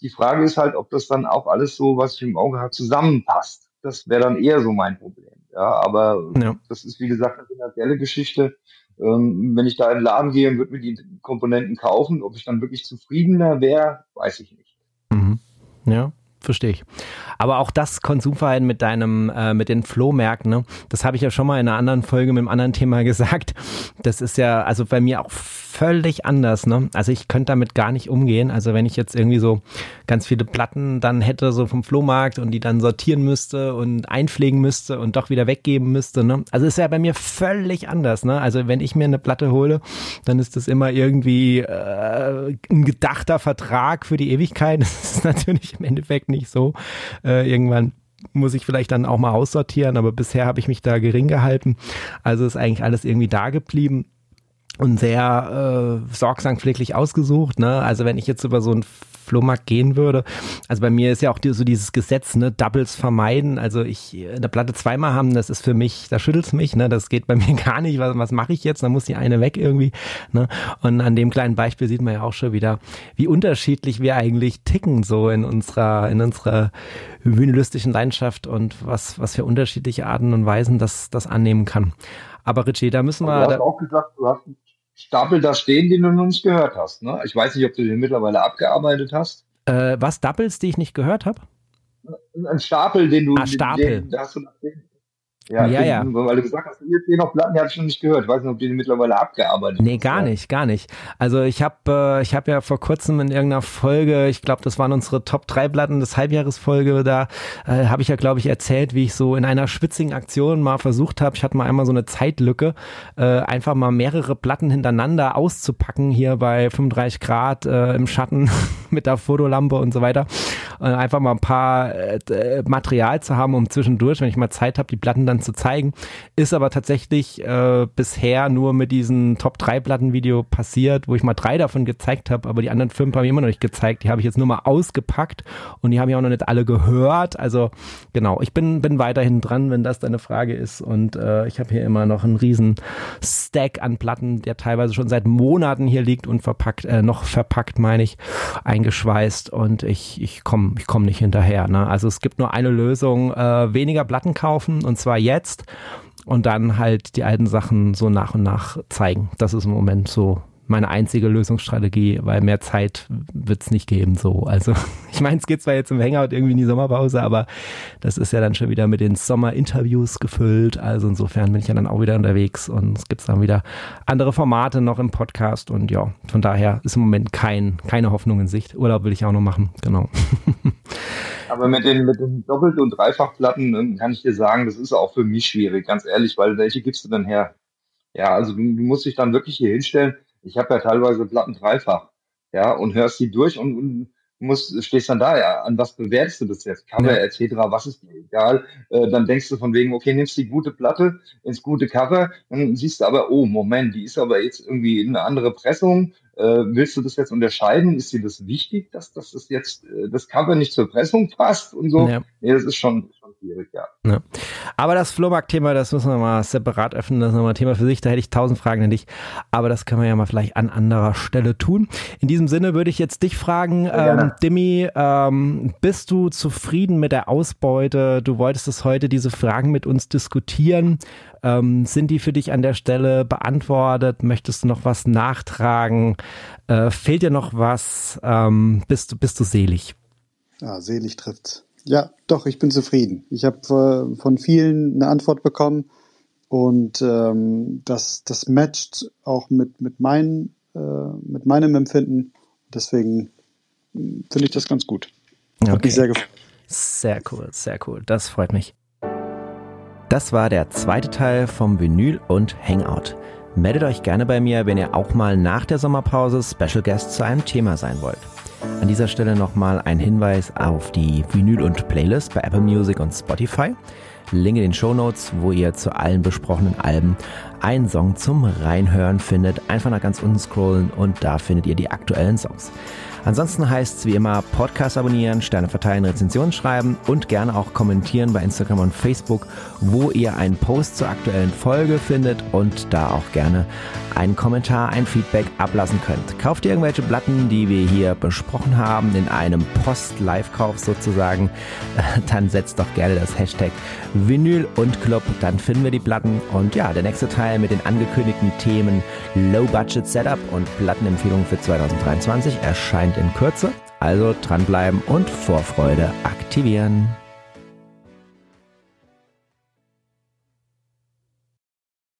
Die Frage ist halt, ob das dann auch alles so, was ich im Auge habe, zusammenpasst. Das wäre dann eher so mein Problem. Ja, aber ja. das ist, wie gesagt, eine finanzielle Geschichte. Ähm, wenn ich da in den Laden gehe und würde mir die Komponenten kaufen, ob ich dann wirklich zufriedener wäre, weiß ich nicht. Mhm. Ja, verstehe ich. Aber auch das Konsumverhalten mit deinem, äh, mit den Flohmärkten, ne? das habe ich ja schon mal in einer anderen Folge mit einem anderen Thema gesagt. Das ist ja also bei mir auch völlig anders. Ne? Also ich könnte damit gar nicht umgehen. Also wenn ich jetzt irgendwie so ganz viele Platten dann hätte so vom Flohmarkt und die dann sortieren müsste und einpflegen müsste und doch wieder weggeben müsste. Ne? Also ist ja bei mir völlig anders. Ne? Also wenn ich mir eine Platte hole, dann ist das immer irgendwie äh, ein gedachter Vertrag für die Ewigkeit. Das ist natürlich im Endeffekt nicht so. Äh, irgendwann muss ich vielleicht dann auch mal aussortieren, aber bisher habe ich mich da gering gehalten. Also ist eigentlich alles irgendwie da geblieben und sehr äh, sorgsam pfleglich ausgesucht. Ne? Also wenn ich jetzt über so ein Flohmarkt gehen würde. Also bei mir ist ja auch so dieses Gesetz, ne, Doubles vermeiden. Also ich eine Platte zweimal haben, das ist für mich, da schüttelt's mich, ne, das geht bei mir gar nicht. Was, was mache ich jetzt? Da muss die eine weg irgendwie. Ne? Und an dem kleinen Beispiel sieht man ja auch schon wieder, wie unterschiedlich wir eigentlich ticken so in unserer in unserer vinylistischen Leidenschaft und was was für unterschiedliche Arten und Weisen das das annehmen kann. Aber Richie, da müssen wir. Du hast auch gesagt, du hast Stapel da stehen, den du noch nicht gehört hast. Ne? Ich weiß nicht, ob du den mittlerweile abgearbeitet hast. Äh, was, Doubles, die ich nicht gehört habe? Ein Stapel, den du. Ah, Stapel. Den, hast du, ja, ja, ja. Weil du gesagt hast, hier noch Platten, die habe ich noch nicht gehört. Ich weiß nicht, ob die mittlerweile abgearbeitet Nee, gar nicht, gar nicht. Also ich habe äh, ich hab ja vor kurzem in irgendeiner Folge, ich glaube, das waren unsere Top 3 Platten des Halbjahresfolge, da äh, habe ich ja, glaube ich, erzählt, wie ich so in einer schwitzigen Aktion mal versucht habe, ich hatte mal einmal so eine Zeitlücke, äh, einfach mal mehrere Platten hintereinander auszupacken, hier bei 35 Grad äh, im Schatten mit der Fotolampe und so weiter. Und einfach mal ein paar äh, Material zu haben, um zwischendurch, wenn ich mal Zeit habe, die Platten dann zu zeigen. Ist aber tatsächlich äh, bisher nur mit diesem Top 3 Plattenvideo passiert, wo ich mal drei davon gezeigt habe, aber die anderen fünf habe ich immer noch nicht gezeigt. Die habe ich jetzt nur mal ausgepackt und die habe ich auch noch nicht alle gehört. Also genau, ich bin, bin weiterhin dran, wenn das deine Frage ist. Und äh, ich habe hier immer noch einen riesen Stack an Platten, der teilweise schon seit Monaten hier liegt und verpackt, äh, noch verpackt, meine ich, eingeschweißt. Und ich, ich komme ich komm nicht hinterher. Ne? Also es gibt nur eine Lösung, äh, weniger Platten kaufen und zwar jetzt und dann halt die alten Sachen so nach und nach zeigen. Das ist im Moment so meine einzige Lösungsstrategie, weil mehr Zeit wird es nicht geben. So, also ich meine, es geht zwar jetzt im Hangout irgendwie in die Sommerpause, aber das ist ja dann schon wieder mit den Sommerinterviews gefüllt. Also insofern bin ich ja dann auch wieder unterwegs und es gibt dann wieder andere Formate noch im Podcast und ja, von daher ist im Moment kein, keine Hoffnung in Sicht. Urlaub will ich auch noch machen, genau. Aber mit den, mit den Doppelt- und Dreifachplatten ähm, kann ich dir sagen, das ist auch für mich schwierig, ganz ehrlich, weil welche gibst du denn her? Ja, also du, du musst dich dann wirklich hier hinstellen ich habe ja teilweise Platten dreifach, ja, und hörst die durch und, und musst, stehst dann da, ja, an was bewertest du das jetzt? Cover ja. etc., was ist dir egal? Äh, dann denkst du von wegen, okay, nimmst die gute Platte ins gute Cover, dann siehst du aber, oh, Moment, die ist aber jetzt irgendwie eine andere Pressung. Äh, willst du das jetzt unterscheiden? Ist dir das wichtig, dass, dass das jetzt äh, das Cover nicht zur Pressung passt und so? Ja. Nee, das ist schon, schwierig, ja. ja. Aber das Flohmarkt-Thema, das müssen wir mal separat öffnen, das ist nochmal ein Thema für sich, da hätte ich tausend Fragen an dich, aber das können wir ja mal vielleicht an anderer Stelle tun. In diesem Sinne würde ich jetzt dich fragen, ähm, Dimi, ähm, bist du zufrieden mit der Ausbeute? Du wolltest es heute, diese Fragen mit uns diskutieren. Ähm, sind die für dich an der Stelle beantwortet? Möchtest du noch was nachtragen? Äh, fehlt dir noch was? Ähm, bist, bist du selig? Ja, selig trifft's. Ja, doch, ich bin zufrieden. Ich habe äh, von vielen eine Antwort bekommen und ähm, das, das matcht auch mit, mit, mein, äh, mit meinem Empfinden. Deswegen hm, finde ich das ganz gut. Okay. Hat mich sehr gefreut. Sehr cool, sehr cool. Das freut mich. Das war der zweite Teil vom Vinyl und Hangout. Meldet euch gerne bei mir, wenn ihr auch mal nach der Sommerpause Special Guest zu einem Thema sein wollt. An dieser Stelle nochmal ein Hinweis auf die Vinyl und Playlist bei Apple Music und Spotify. Link in den Show Notes, wo ihr zu allen besprochenen Alben einen Song zum Reinhören findet. Einfach nach ganz unten scrollen und da findet ihr die aktuellen Songs. Ansonsten heißt es wie immer Podcast abonnieren, Sterne verteilen, Rezensionen schreiben und gerne auch kommentieren bei Instagram und Facebook, wo ihr einen Post zur aktuellen Folge findet und da auch gerne einen Kommentar, ein Feedback ablassen könnt. Kauft ihr irgendwelche Platten, die wir hier besprochen haben, in einem Post-Live-Kauf sozusagen, dann setzt doch gerne das Hashtag Vinyl und Club, dann finden wir die Platten und ja, der nächste Teil mit den angekündigten Themen Low Budget Setup und Plattenempfehlungen für 2023 erscheint in Kürze. Also dranbleiben und Vorfreude aktivieren.